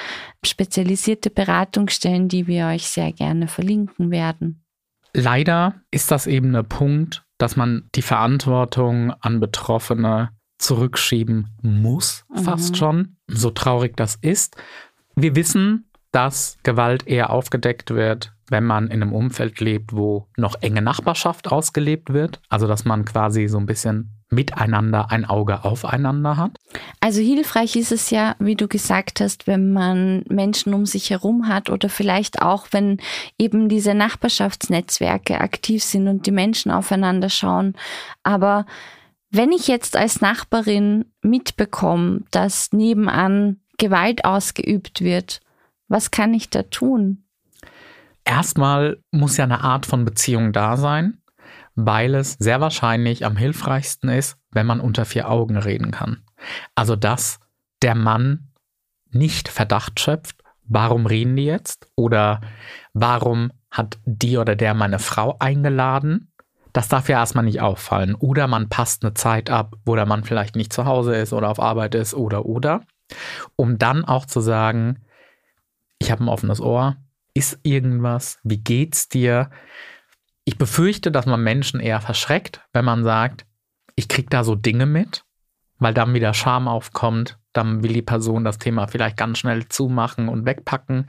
spezialisierte Beratungsstellen, die wir euch sehr gerne verlinken werden. Leider ist das eben der Punkt, dass man die Verantwortung an Betroffene zurückschieben muss, mhm. fast schon, so traurig das ist. Wir wissen, dass Gewalt eher aufgedeckt wird, wenn man in einem Umfeld lebt, wo noch enge Nachbarschaft ausgelebt wird. Also dass man quasi so ein bisschen miteinander ein Auge aufeinander hat? Also hilfreich ist es ja, wie du gesagt hast, wenn man Menschen um sich herum hat oder vielleicht auch, wenn eben diese Nachbarschaftsnetzwerke aktiv sind und die Menschen aufeinander schauen. Aber wenn ich jetzt als Nachbarin mitbekomme, dass nebenan Gewalt ausgeübt wird, was kann ich da tun? Erstmal muss ja eine Art von Beziehung da sein weil es sehr wahrscheinlich am hilfreichsten ist, wenn man unter vier Augen reden kann. Also dass der Mann nicht Verdacht schöpft, warum reden die jetzt oder warum hat die oder der meine Frau eingeladen. Das darf ja erstmal nicht auffallen. Oder man passt eine Zeit ab, wo der Mann vielleicht nicht zu Hause ist oder auf Arbeit ist oder oder. Um dann auch zu sagen, ich habe ein offenes Ohr, ist irgendwas, wie geht's dir? Ich befürchte, dass man Menschen eher verschreckt, wenn man sagt, ich kriege da so Dinge mit, weil dann wieder Scham aufkommt, dann will die Person das Thema vielleicht ganz schnell zumachen und wegpacken,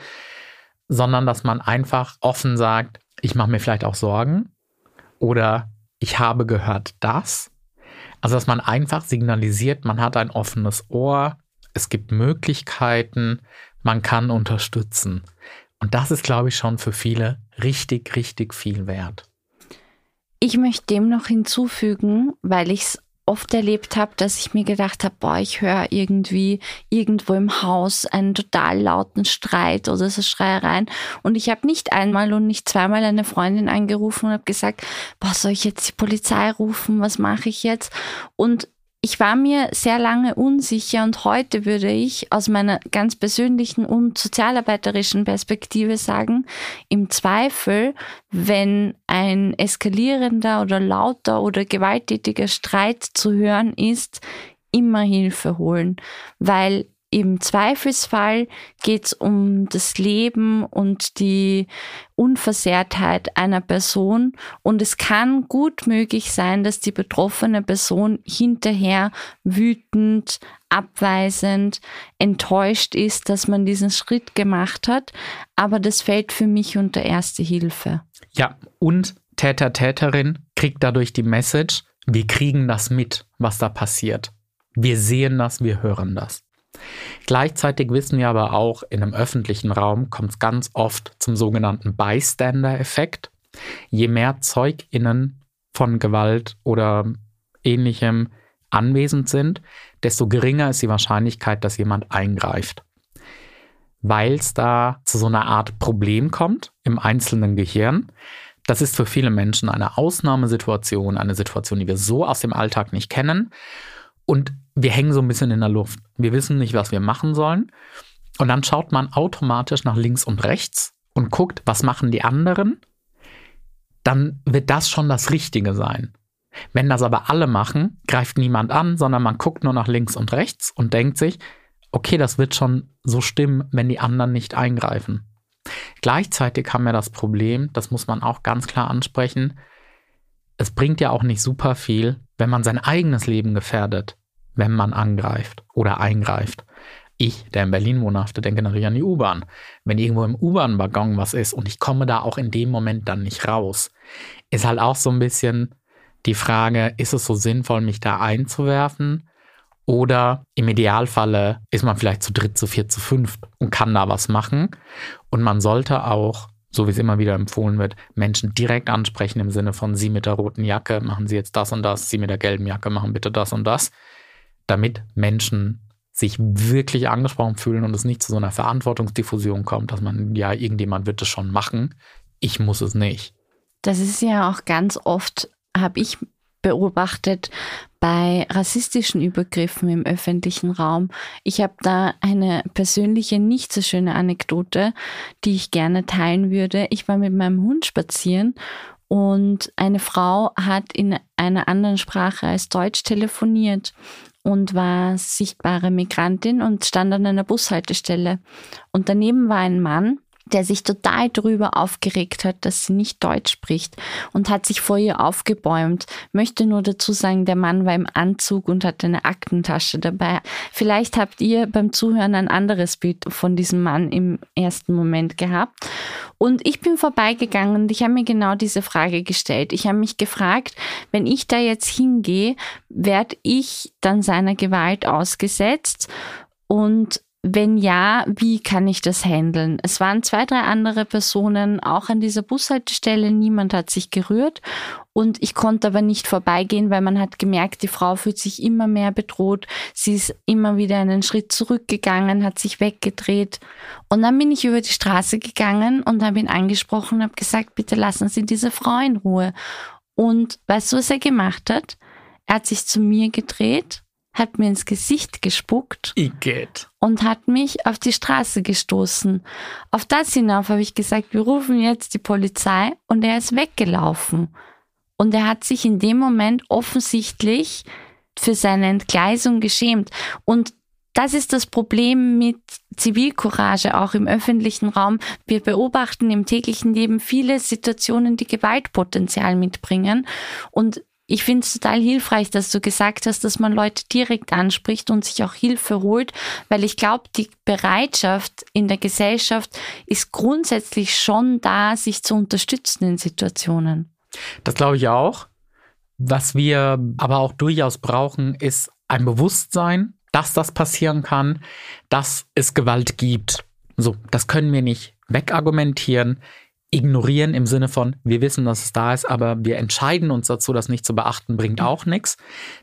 sondern dass man einfach offen sagt, ich mache mir vielleicht auch Sorgen oder ich habe gehört das. Also dass man einfach signalisiert, man hat ein offenes Ohr, es gibt Möglichkeiten, man kann unterstützen. Und das ist, glaube ich, schon für viele richtig, richtig viel wert. Ich möchte dem noch hinzufügen, weil ich es oft erlebt habe, dass ich mir gedacht habe, boah, ich höre irgendwie irgendwo im Haus einen total lauten Streit oder so Schreiereien. Und ich habe nicht einmal und nicht zweimal eine Freundin angerufen und habe gesagt, boah, soll ich jetzt die Polizei rufen? Was mache ich jetzt? Und ich war mir sehr lange unsicher und heute würde ich aus meiner ganz persönlichen und sozialarbeiterischen Perspektive sagen, im Zweifel, wenn ein eskalierender oder lauter oder gewalttätiger Streit zu hören ist, immer Hilfe holen, weil im Zweifelsfall geht es um das Leben und die Unversehrtheit einer Person und es kann gut möglich sein, dass die betroffene Person hinterher wütend, abweisend, enttäuscht ist, dass man diesen Schritt gemacht hat, aber das fällt für mich unter erste Hilfe. Ja, und Täter, Täterin kriegt dadurch die Message, wir kriegen das mit, was da passiert. Wir sehen das, wir hören das. Gleichzeitig wissen wir aber auch, in einem öffentlichen Raum kommt es ganz oft zum sogenannten Bystander-Effekt. Je mehr ZeugInnen von Gewalt oder ähnlichem anwesend sind, desto geringer ist die Wahrscheinlichkeit, dass jemand eingreift. Weil es da zu so einer Art Problem kommt im einzelnen Gehirn. Das ist für viele Menschen eine Ausnahmesituation, eine Situation, die wir so aus dem Alltag nicht kennen. Und wir hängen so ein bisschen in der Luft. Wir wissen nicht, was wir machen sollen. Und dann schaut man automatisch nach links und rechts und guckt, was machen die anderen. Dann wird das schon das Richtige sein. Wenn das aber alle machen, greift niemand an, sondern man guckt nur nach links und rechts und denkt sich, okay, das wird schon so stimmen, wenn die anderen nicht eingreifen. Gleichzeitig haben wir das Problem, das muss man auch ganz klar ansprechen, es bringt ja auch nicht super viel, wenn man sein eigenes Leben gefährdet wenn man angreift oder eingreift. Ich, der in Berlin wohnhafte, denke natürlich an die U-Bahn. Wenn irgendwo im U-Bahn-Waggon was ist und ich komme da auch in dem Moment dann nicht raus, ist halt auch so ein bisschen die Frage, ist es so sinnvoll, mich da einzuwerfen? Oder im Idealfalle ist man vielleicht zu dritt, zu vier, zu fünft und kann da was machen. Und man sollte auch, so wie es immer wieder empfohlen wird, Menschen direkt ansprechen im Sinne von, Sie mit der roten Jacke machen Sie jetzt das und das, Sie mit der gelben Jacke machen bitte das und das damit Menschen sich wirklich angesprochen fühlen und es nicht zu so einer Verantwortungsdiffusion kommt, dass man, ja, irgendjemand wird es schon machen, ich muss es nicht. Das ist ja auch ganz oft, habe ich beobachtet, bei rassistischen Übergriffen im öffentlichen Raum. Ich habe da eine persönliche, nicht so schöne Anekdote, die ich gerne teilen würde. Ich war mit meinem Hund spazieren und eine Frau hat in einer anderen Sprache als Deutsch telefoniert und war sichtbare Migrantin und stand an einer Bushaltestelle. Und daneben war ein Mann, der sich total darüber aufgeregt hat, dass sie nicht Deutsch spricht und hat sich vor ihr aufgebäumt. Möchte nur dazu sagen, der Mann war im Anzug und hatte eine Aktentasche dabei. Vielleicht habt ihr beim Zuhören ein anderes Bild von diesem Mann im ersten Moment gehabt. Und ich bin vorbeigegangen und ich habe mir genau diese Frage gestellt. Ich habe mich gefragt, wenn ich da jetzt hingehe, werde ich dann seiner Gewalt ausgesetzt? Und wenn ja, wie kann ich das handeln? Es waren zwei, drei andere Personen auch an dieser Bushaltestelle. Niemand hat sich gerührt und ich konnte aber nicht vorbeigehen, weil man hat gemerkt, die Frau fühlt sich immer mehr bedroht. Sie ist immer wieder einen Schritt zurückgegangen, hat sich weggedreht. Und dann bin ich über die Straße gegangen und habe ihn angesprochen und habe gesagt, bitte lassen Sie diese Frau in Ruhe. Und weißt du, was er gemacht hat? Er hat sich zu mir gedreht hat mir ins Gesicht gespuckt Igitt. und hat mich auf die Straße gestoßen. Auf das hinauf habe ich gesagt, wir rufen jetzt die Polizei und er ist weggelaufen. Und er hat sich in dem Moment offensichtlich für seine Entgleisung geschämt. Und das ist das Problem mit Zivilcourage auch im öffentlichen Raum. Wir beobachten im täglichen Leben viele Situationen, die Gewaltpotenzial mitbringen. Und ich finde es total hilfreich, dass du gesagt hast, dass man Leute direkt anspricht und sich auch Hilfe holt, weil ich glaube, die Bereitschaft in der Gesellschaft ist grundsätzlich schon da, sich zu unterstützen in Situationen. Das glaube ich auch. Was wir aber auch durchaus brauchen, ist ein Bewusstsein, dass das passieren kann, dass es Gewalt gibt. So, das können wir nicht wegargumentieren ignorieren im Sinne von, wir wissen, dass es da ist, aber wir entscheiden uns dazu, das nicht zu beachten, bringt auch nichts.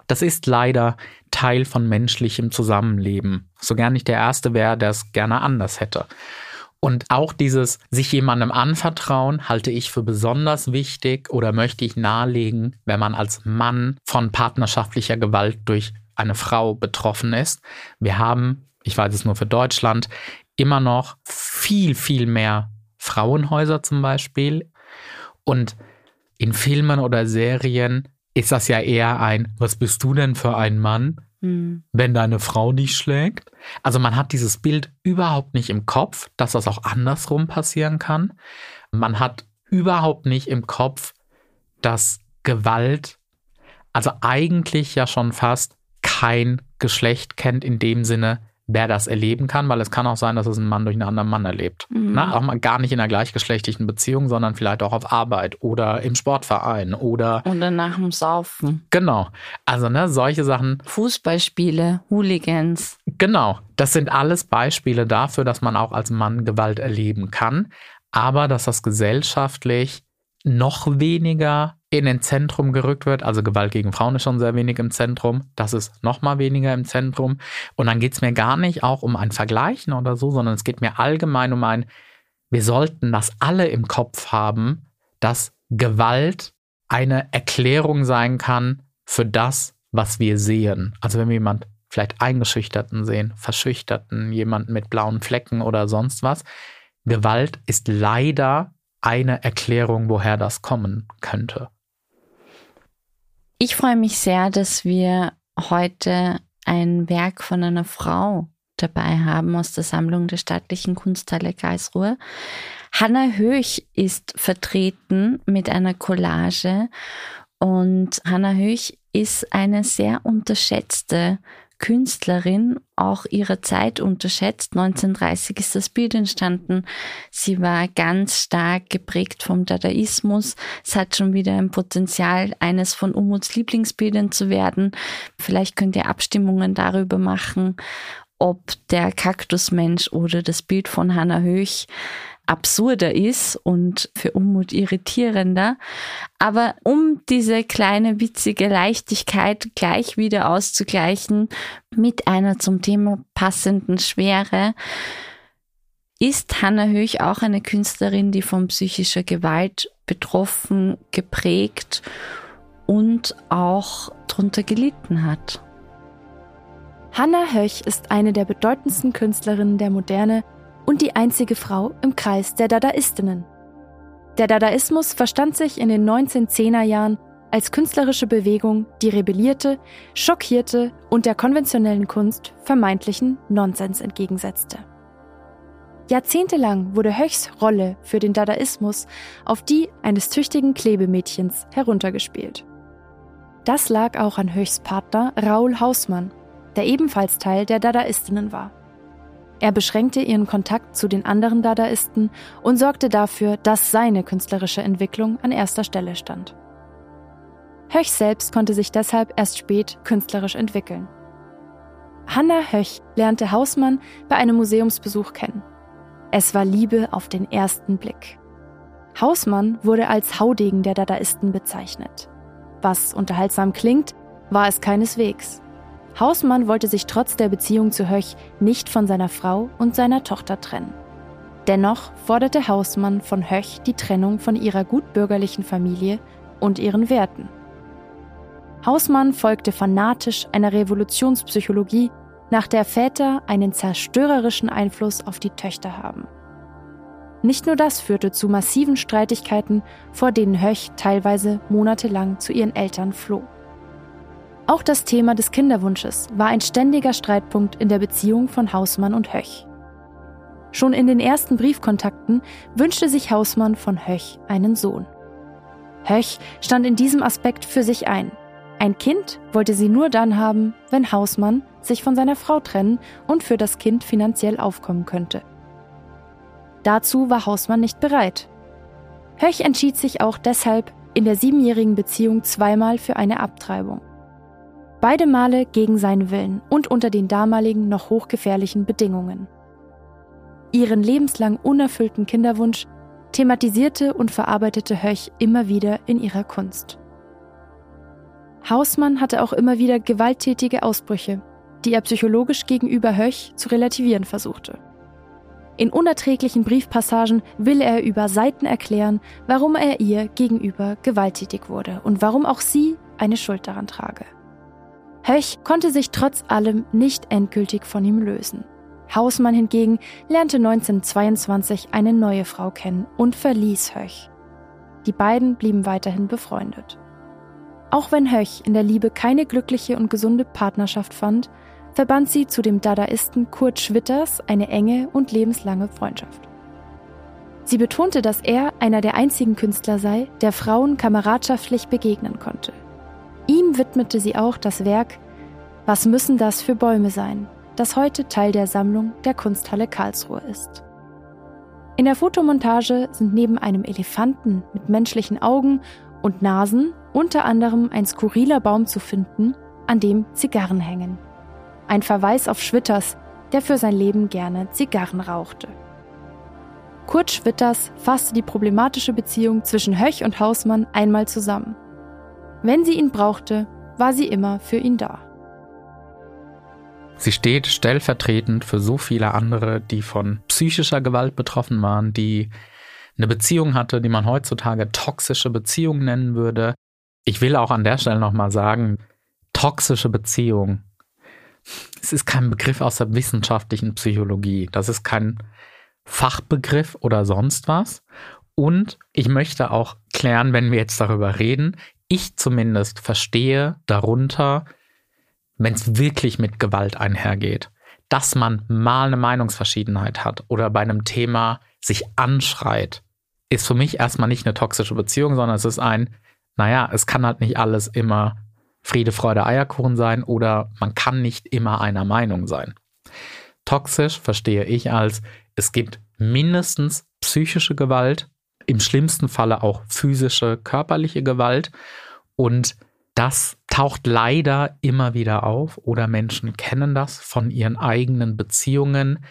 Das ist leider Teil von menschlichem Zusammenleben. So gern ich der Erste wäre, der es gerne anders hätte. Und auch dieses sich jemandem anvertrauen halte ich für besonders wichtig oder möchte ich nahelegen, wenn man als Mann von partnerschaftlicher Gewalt durch eine Frau betroffen ist. Wir haben, ich weiß es nur für Deutschland, immer noch viel, viel mehr Frauenhäuser zum Beispiel. Und in Filmen oder Serien ist das ja eher ein, was bist du denn für ein Mann, mhm. wenn deine Frau dich schlägt? Also man hat dieses Bild überhaupt nicht im Kopf, dass das auch andersrum passieren kann. Man hat überhaupt nicht im Kopf, dass Gewalt, also eigentlich ja schon fast kein Geschlecht kennt in dem Sinne, wer das erleben kann, weil es kann auch sein, dass es ein Mann durch einen anderen Mann erlebt. Mhm. Na, auch mal gar nicht in einer gleichgeschlechtlichen Beziehung, sondern vielleicht auch auf Arbeit oder im Sportverein oder. Oder nach dem Saufen. Genau. Also, ne, solche Sachen. Fußballspiele, Hooligans. Genau. Das sind alles Beispiele dafür, dass man auch als Mann Gewalt erleben kann, aber dass das gesellschaftlich noch weniger in den Zentrum gerückt wird. Also Gewalt gegen Frauen ist schon sehr wenig im Zentrum. Das ist noch mal weniger im Zentrum. Und dann geht es mir gar nicht auch um ein Vergleichen oder so, sondern es geht mir allgemein um ein, wir sollten das alle im Kopf haben, dass Gewalt eine Erklärung sein kann für das, was wir sehen. Also wenn wir jemand vielleicht eingeschüchterten sehen, verschüchterten, jemanden mit blauen Flecken oder sonst was. Gewalt ist leider eine Erklärung, woher das kommen könnte. Ich freue mich sehr, dass wir heute ein Werk von einer Frau dabei haben aus der Sammlung der staatlichen Kunsthalle Karlsruhe. Hanna Höch ist vertreten mit einer Collage und Hanna Höch ist eine sehr unterschätzte Künstlerin auch ihrer Zeit unterschätzt. 1930 ist das Bild entstanden. Sie war ganz stark geprägt vom Dadaismus. Es hat schon wieder ein Potenzial, eines von Umuts Lieblingsbildern zu werden. Vielleicht könnt ihr Abstimmungen darüber machen, ob der Kaktusmensch oder das Bild von Hannah Höch absurder ist und für Unmut irritierender. Aber um diese kleine witzige Leichtigkeit gleich wieder auszugleichen mit einer zum Thema passenden Schwere, ist Hannah Höch auch eine Künstlerin, die von psychischer Gewalt betroffen, geprägt und auch drunter gelitten hat. Hannah Höch ist eine der bedeutendsten Künstlerinnen der Moderne und die einzige Frau im Kreis der Dadaistinnen. Der Dadaismus verstand sich in den 1910er Jahren als künstlerische Bewegung, die rebellierte, schockierte und der konventionellen Kunst vermeintlichen Nonsens entgegensetzte. Jahrzehntelang wurde Höchs Rolle für den Dadaismus auf die eines tüchtigen Klebemädchens heruntergespielt. Das lag auch an Höchs Partner Raoul Hausmann, der ebenfalls Teil der Dadaistinnen war. Er beschränkte ihren Kontakt zu den anderen Dadaisten und sorgte dafür, dass seine künstlerische Entwicklung an erster Stelle stand. Höch selbst konnte sich deshalb erst spät künstlerisch entwickeln. Hanna Höch lernte Hausmann bei einem Museumsbesuch kennen. Es war Liebe auf den ersten Blick. Hausmann wurde als Haudegen der Dadaisten bezeichnet. Was unterhaltsam klingt, war es keineswegs. Hausmann wollte sich trotz der Beziehung zu Höch nicht von seiner Frau und seiner Tochter trennen. Dennoch forderte Hausmann von Höch die Trennung von ihrer gutbürgerlichen Familie und ihren Werten. Hausmann folgte fanatisch einer Revolutionspsychologie, nach der Väter einen zerstörerischen Einfluss auf die Töchter haben. Nicht nur das führte zu massiven Streitigkeiten, vor denen Höch teilweise monatelang zu ihren Eltern floh. Auch das Thema des Kinderwunsches war ein ständiger Streitpunkt in der Beziehung von Hausmann und Höch. Schon in den ersten Briefkontakten wünschte sich Hausmann von Höch einen Sohn. Höch stand in diesem Aspekt für sich ein. Ein Kind wollte sie nur dann haben, wenn Hausmann sich von seiner Frau trennen und für das Kind finanziell aufkommen könnte. Dazu war Hausmann nicht bereit. Höch entschied sich auch deshalb in der siebenjährigen Beziehung zweimal für eine Abtreibung. Beide Male gegen seinen Willen und unter den damaligen noch hochgefährlichen Bedingungen. Ihren lebenslang unerfüllten Kinderwunsch thematisierte und verarbeitete Höch immer wieder in ihrer Kunst. Hausmann hatte auch immer wieder gewalttätige Ausbrüche, die er psychologisch gegenüber Höch zu relativieren versuchte. In unerträglichen Briefpassagen will er über Seiten erklären, warum er ihr gegenüber gewalttätig wurde und warum auch sie eine Schuld daran trage. Höch konnte sich trotz allem nicht endgültig von ihm lösen. Hausmann hingegen lernte 1922 eine neue Frau kennen und verließ Höch. Die beiden blieben weiterhin befreundet. Auch wenn Höch in der Liebe keine glückliche und gesunde Partnerschaft fand, verband sie zu dem Dadaisten Kurt Schwitters eine enge und lebenslange Freundschaft. Sie betonte, dass er einer der einzigen Künstler sei, der Frauen kameradschaftlich begegnen konnte. Ihm widmete sie auch das Werk Was müssen das für Bäume sein, das heute Teil der Sammlung der Kunsthalle Karlsruhe ist. In der Fotomontage sind neben einem Elefanten mit menschlichen Augen und Nasen unter anderem ein skurriler Baum zu finden, an dem Zigarren hängen. Ein Verweis auf Schwitters, der für sein Leben gerne Zigarren rauchte. Kurt Schwitters fasste die problematische Beziehung zwischen Höch und Hausmann einmal zusammen. Wenn sie ihn brauchte, war sie immer für ihn da. Sie steht stellvertretend für so viele andere, die von psychischer Gewalt betroffen waren, die eine Beziehung hatte, die man heutzutage toxische Beziehung nennen würde. Ich will auch an der Stelle nochmal sagen, toxische Beziehung. Es ist kein Begriff aus der wissenschaftlichen Psychologie. Das ist kein Fachbegriff oder sonst was. Und ich möchte auch klären, wenn wir jetzt darüber reden, ich zumindest verstehe darunter, wenn es wirklich mit Gewalt einhergeht, dass man mal eine Meinungsverschiedenheit hat oder bei einem Thema sich anschreit, ist für mich erstmal nicht eine toxische Beziehung, sondern es ist ein, naja, es kann halt nicht alles immer Friede, Freude, Eierkuchen sein oder man kann nicht immer einer Meinung sein. Toxisch verstehe ich als, es gibt mindestens psychische Gewalt im schlimmsten Falle auch physische, körperliche Gewalt. Und das taucht leider immer wieder auf oder Menschen kennen das von ihren eigenen Beziehungen.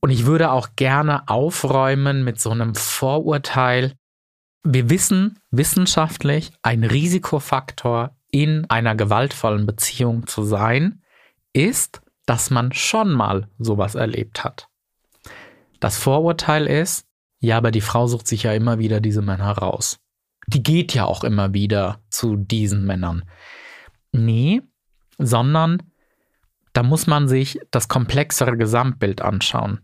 Und ich würde auch gerne aufräumen mit so einem Vorurteil. Wir wissen wissenschaftlich, ein Risikofaktor in einer gewaltvollen Beziehung zu sein, ist, dass man schon mal sowas erlebt hat. Das Vorurteil ist, ja, aber die Frau sucht sich ja immer wieder diese Männer raus. Die geht ja auch immer wieder zu diesen Männern. Nee, sondern da muss man sich das komplexere Gesamtbild anschauen.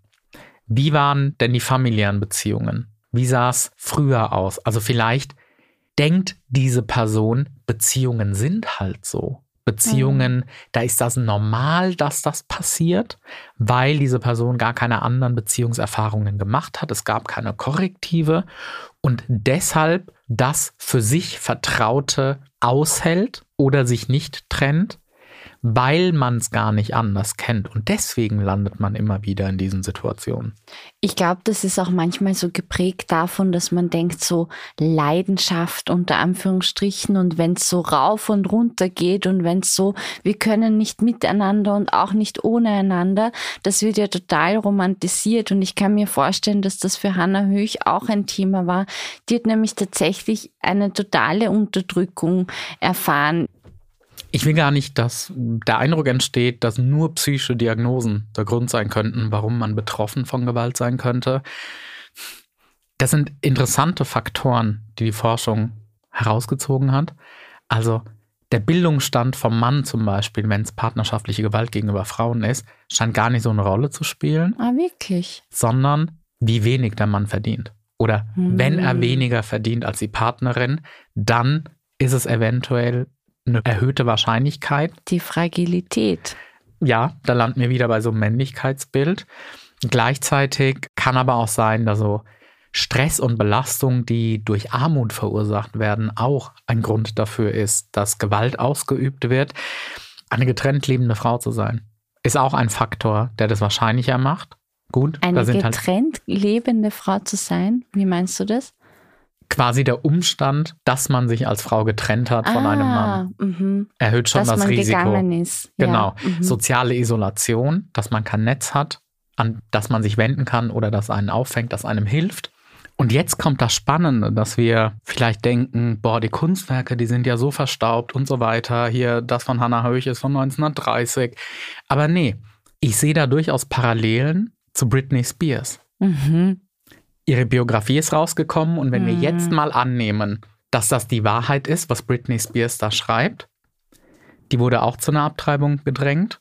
Wie waren denn die familiären Beziehungen? Wie sah es früher aus? Also vielleicht denkt diese Person, Beziehungen sind halt so. Beziehungen, mhm. da ist das normal, dass das passiert, weil diese Person gar keine anderen Beziehungserfahrungen gemacht hat. Es gab keine Korrektive und deshalb das für sich Vertraute aushält oder sich nicht trennt weil man es gar nicht anders kennt. Und deswegen landet man immer wieder in diesen Situationen. Ich glaube, das ist auch manchmal so geprägt davon, dass man denkt, so Leidenschaft unter Anführungsstrichen und wenn es so rauf und runter geht und wenn es so, wir können nicht miteinander und auch nicht ohne einander, das wird ja total romantisiert und ich kann mir vorstellen, dass das für Hannah Höch auch ein Thema war. Die hat nämlich tatsächlich eine totale Unterdrückung erfahren. Ich will gar nicht, dass der Eindruck entsteht, dass nur psychische Diagnosen der Grund sein könnten, warum man betroffen von Gewalt sein könnte. Das sind interessante Faktoren, die die Forschung herausgezogen hat. Also der Bildungsstand vom Mann zum Beispiel, wenn es partnerschaftliche Gewalt gegenüber Frauen ist, scheint gar nicht so eine Rolle zu spielen. Ah, wirklich? Sondern wie wenig der Mann verdient. Oder hm. wenn er weniger verdient als die Partnerin, dann ist es eventuell eine erhöhte Wahrscheinlichkeit. Die Fragilität. Ja, da landen wir wieder bei so einem Männlichkeitsbild. Gleichzeitig kann aber auch sein, dass so Stress und Belastung, die durch Armut verursacht werden, auch ein Grund dafür ist, dass Gewalt ausgeübt wird. Eine getrennt lebende Frau zu sein, ist auch ein Faktor, der das wahrscheinlicher macht. Gut, Eine halt getrennt lebende Frau zu sein, wie meinst du das? Quasi der Umstand, dass man sich als Frau getrennt hat von einem Mann, Mhm. erhöht schon Dass das man Risiko. gegangen ist. Ja. Genau. Mhm. Soziale Isolation, dass man kein Netz hat, an das man sich wenden kann oder das einen auffängt, das einem hilft. Und jetzt kommt das Spannende, dass wir vielleicht denken, boah, die Kunstwerke, die sind ja so verstaubt und so weiter. Hier, das von Hannah Höch ist von 1930. Aber nee, ich sehe da durchaus Parallelen zu Britney Spears. Mhm. Ihre Biografie ist rausgekommen und wenn wir Mhm. jetzt mal annehmen, dass das die Wahrheit ist, was Britney Spears da schreibt, die wurde auch zu einer Abtreibung gedrängt.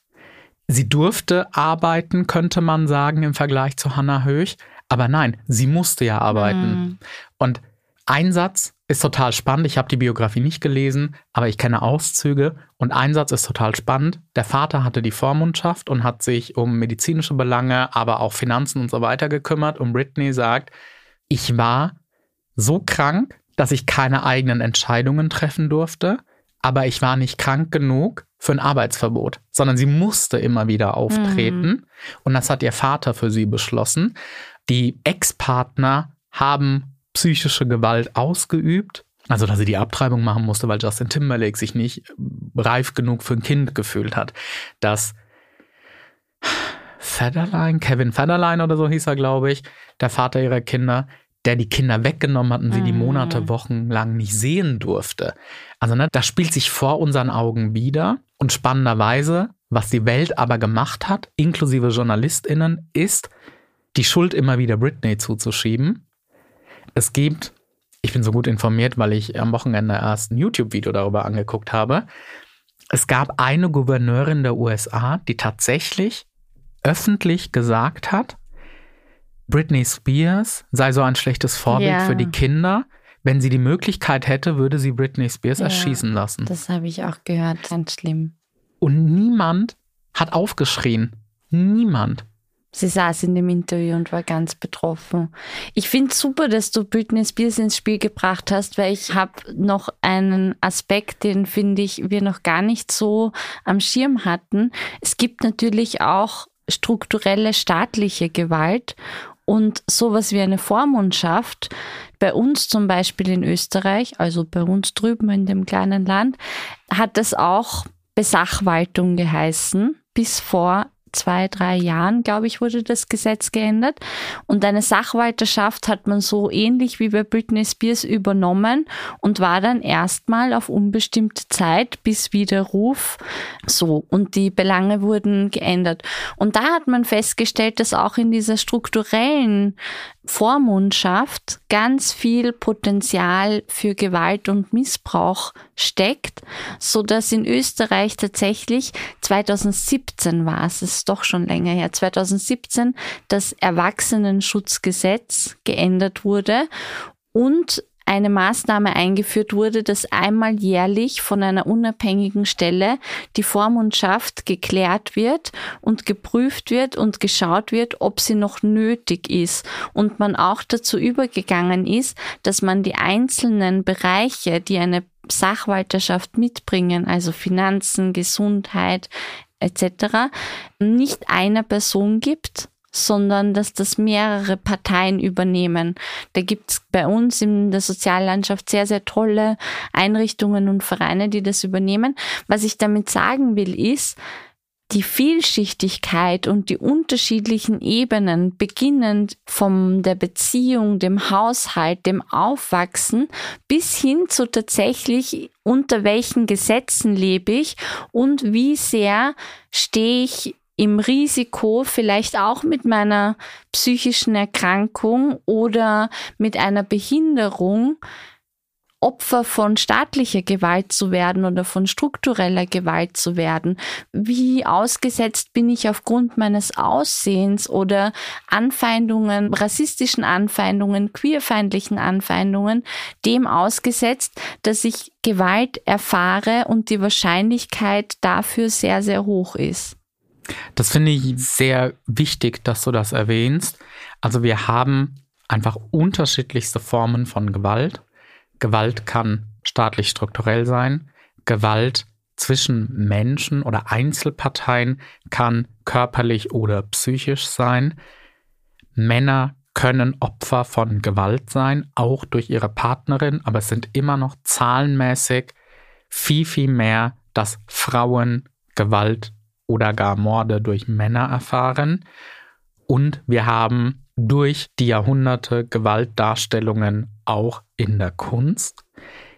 Sie durfte arbeiten, könnte man sagen, im Vergleich zu Hannah Höch. Aber nein, sie musste ja arbeiten. Mhm. Und ein Satz ist total spannend. Ich habe die Biografie nicht gelesen, aber ich kenne Auszüge. Und ein Satz ist total spannend. Der Vater hatte die Vormundschaft und hat sich um medizinische Belange, aber auch Finanzen und so weiter gekümmert. Und Britney sagt, ich war so krank, dass ich keine eigenen Entscheidungen treffen durfte, aber ich war nicht krank genug für ein Arbeitsverbot, sondern sie musste immer wieder auftreten. Und das hat ihr Vater für sie beschlossen. Die Ex-Partner haben psychische Gewalt ausgeübt. Also, dass sie die Abtreibung machen musste, weil Justin Timberlake sich nicht reif genug für ein Kind gefühlt hat. Dass Federline, Kevin Federline oder so hieß er, glaube ich, der Vater ihrer Kinder, der die Kinder weggenommen hat und sie die Mhm. Monate, Wochen lang nicht sehen durfte. Also, ne, das spielt sich vor unseren Augen wieder. Und spannenderweise, was die Welt aber gemacht hat, inklusive JournalistInnen, ist, die Schuld immer wieder Britney zuzuschieben. Es gibt, ich bin so gut informiert, weil ich am Wochenende erst ein YouTube-Video darüber angeguckt habe. Es gab eine Gouverneurin der USA, die tatsächlich öffentlich gesagt hat, Britney Spears sei so ein schlechtes Vorbild Ja. für die Kinder. Wenn sie die Möglichkeit hätte, würde sie Britney Spears Ja. erschießen lassen. Das habe ich auch gehört. Ganz schlimm. Und niemand hat aufgeschrien. Niemand. Sie saß in dem Interview und war ganz betroffen. Ich finde super, dass du Britney Spears ins Spiel gebracht hast, weil ich habe noch einen Aspekt, den finde ich wir noch gar nicht so am Schirm hatten. Es gibt natürlich auch strukturelle staatliche Gewalt und sowas wie eine Vormundschaft. Bei uns zum Beispiel in Österreich, also bei uns drüben in dem kleinen Land, hat das auch Besachwaltung geheißen. Bis vor zwei, drei Jahren, glaube ich, wurde das Gesetz geändert. Und eine Sachwalterschaft hat man so ähnlich wie bei Britney Spears übernommen und war dann erstmal auf unbestimmte Zeit bis Widerruf so. Und die Belange wurden geändert. Und da hat man festgestellt, dass auch in dieser strukturellen Vormundschaft ganz viel Potenzial für Gewalt und Missbrauch steckt, so dass in Österreich tatsächlich 2017 war es, ist doch schon länger her, 2017 das Erwachsenenschutzgesetz geändert wurde und eine Maßnahme eingeführt wurde, dass einmal jährlich von einer unabhängigen Stelle die Vormundschaft geklärt wird und geprüft wird und geschaut wird, ob sie noch nötig ist. Und man auch dazu übergegangen ist, dass man die einzelnen Bereiche, die eine Sachwalterschaft mitbringen, also Finanzen, Gesundheit etc., nicht einer Person gibt, sondern dass das mehrere Parteien übernehmen. Da gibt's bei uns in der Soziallandschaft sehr, sehr tolle Einrichtungen und Vereine, die das übernehmen. Was ich damit sagen will, ist, die Vielschichtigkeit und die unterschiedlichen Ebenen, beginnend von der Beziehung, dem Haushalt, dem Aufwachsen bis hin zu tatsächlich, unter welchen Gesetzen lebe ich und wie sehr stehe ich im Risiko, vielleicht auch mit meiner psychischen Erkrankung oder mit einer Behinderung, Opfer von staatlicher Gewalt zu werden oder von struktureller Gewalt zu werden? Wie ausgesetzt bin ich aufgrund meines Aussehens oder Anfeindungen, rassistischen Anfeindungen, queerfeindlichen Anfeindungen dem ausgesetzt, dass ich Gewalt erfahre und die Wahrscheinlichkeit dafür sehr, sehr hoch ist? Das finde ich sehr wichtig, dass du das erwähnst. Also wir haben einfach unterschiedlichste Formen von Gewalt. Gewalt kann staatlich strukturell sein. Gewalt zwischen Menschen oder Einzelparteien kann körperlich oder psychisch sein. Männer können Opfer von Gewalt sein, auch durch ihre Partnerin, aber es sind immer noch zahlenmäßig viel, viel mehr, dass Frauen Gewalt oder gar Morde durch Männer erfahren. Und wir haben durch die Jahrhunderte Gewaltdarstellungen auch in der Kunst.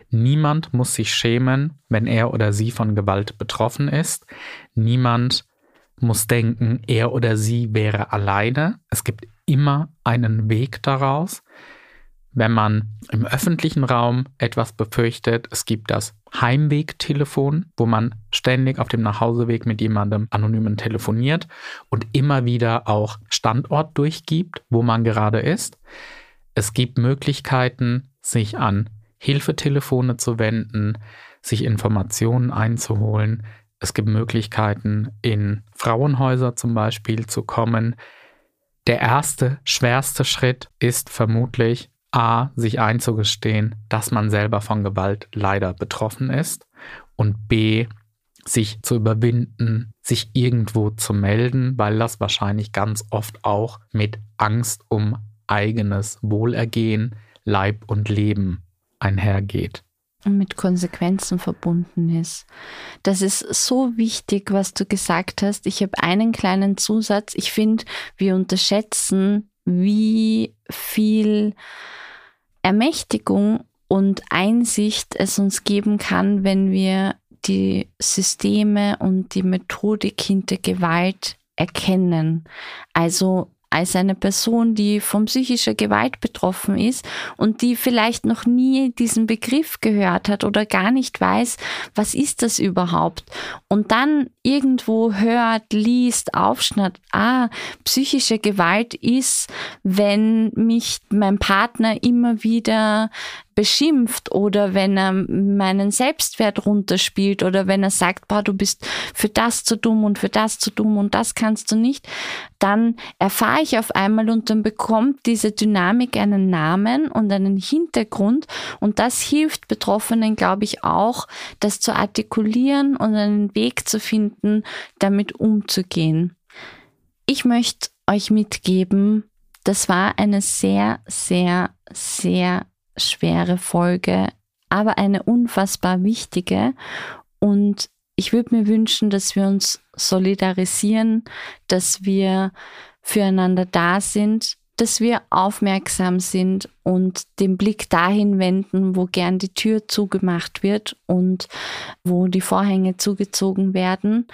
Niemand muss sich schämen, wenn er oder sie von Gewalt betroffen ist. Niemand muss denken, er oder sie wäre alleine. Es gibt immer einen Weg daraus. Wenn man im öffentlichen Raum etwas befürchtet, es gibt das Heimwegtelefon, wo man ständig auf dem Nachhauseweg mit jemandem anonymen telefoniert und immer wieder auch Standort durchgibt, wo man gerade ist. Es gibt Möglichkeiten, sich an Hilfetelefone zu wenden, sich Informationen einzuholen. Es gibt Möglichkeiten, in Frauenhäuser zum Beispiel zu kommen. Der erste, schwerste Schritt ist vermutlich, A, sich einzugestehen, dass man selber von Gewalt leider betroffen ist und B, sich zu überwinden, sich irgendwo zu melden, weil das wahrscheinlich ganz oft auch mit Angst um eigenes Wohlergehen, Leib und Leben einhergeht. Und mit Konsequenzen verbunden ist. Das ist so wichtig, was du gesagt hast. Ich habe einen kleinen Zusatz. Ich finde, wir unterschätzen, wie viel Ermächtigung und Einsicht es uns geben kann, wenn wir die Systeme und die Methodik hinter Gewalt erkennen. Also als eine Person, die von psychischer Gewalt betroffen ist und die vielleicht noch nie diesen Begriff gehört hat oder gar nicht weiß, was ist das überhaupt. Und dann irgendwo hört, liest, aufschnappt, ah, psychische Gewalt ist, wenn mich mein Partner immer wieder beschimpft oder wenn er meinen Selbstwert runterspielt oder wenn er sagt, boah, du bist für das zu dumm und für das zu dumm und das kannst du nicht, dann erfahre ich auf einmal und dann bekommt diese Dynamik einen Namen und einen Hintergrund und das hilft Betroffenen, glaube ich, auch, das zu artikulieren und einen Weg zu finden, damit umzugehen. Ich möchte euch mitgeben, das war eine sehr, sehr, sehr schwere Folge, aber eine unfassbar wichtige. Und ich würde mir wünschen, dass wir uns solidarisieren, dass wir füreinander da sind, dass wir aufmerksam sind und den Blick dahin wenden, wo gern die Tür zugemacht wird und wo die Vorhänge zugezogen werden.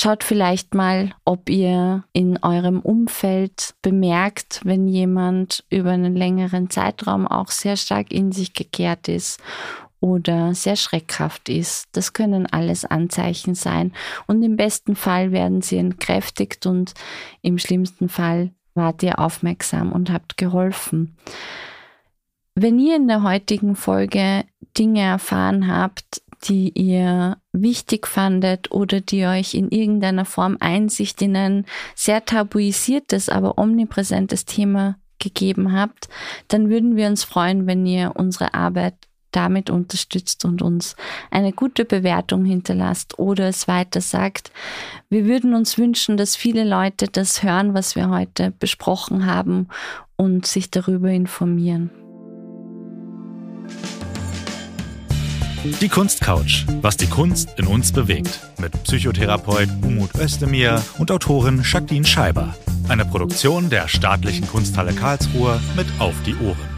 Schaut vielleicht mal, ob ihr in eurem Umfeld bemerkt, wenn jemand über einen längeren Zeitraum auch sehr stark in sich gekehrt ist oder sehr schreckhaft ist. Das können alles Anzeichen sein. Und im besten Fall werden sie entkräftigt und im schlimmsten Fall wart ihr aufmerksam und habt geholfen. Wenn ihr in der heutigen Folge Dinge erfahren habt, die ihr wichtig fandet oder die euch in irgendeiner Form Einsicht in ein sehr tabuisiertes, aber omnipräsentes Thema gegeben habt, dann würden wir uns freuen, wenn ihr unsere Arbeit damit unterstützt und uns eine gute Bewertung hinterlasst oder es weiter sagt. Wir würden uns wünschen, dass viele Leute das hören, was wir heute besprochen haben und sich darüber informieren. Die Kunstcouch, was die Kunst in uns bewegt. Mit Psychotherapeut Umut Özdemir und Autorin Jacqueline Scheiber. Eine Produktion der Staatlichen Kunsthalle Karlsruhe mit Auf die Ohren.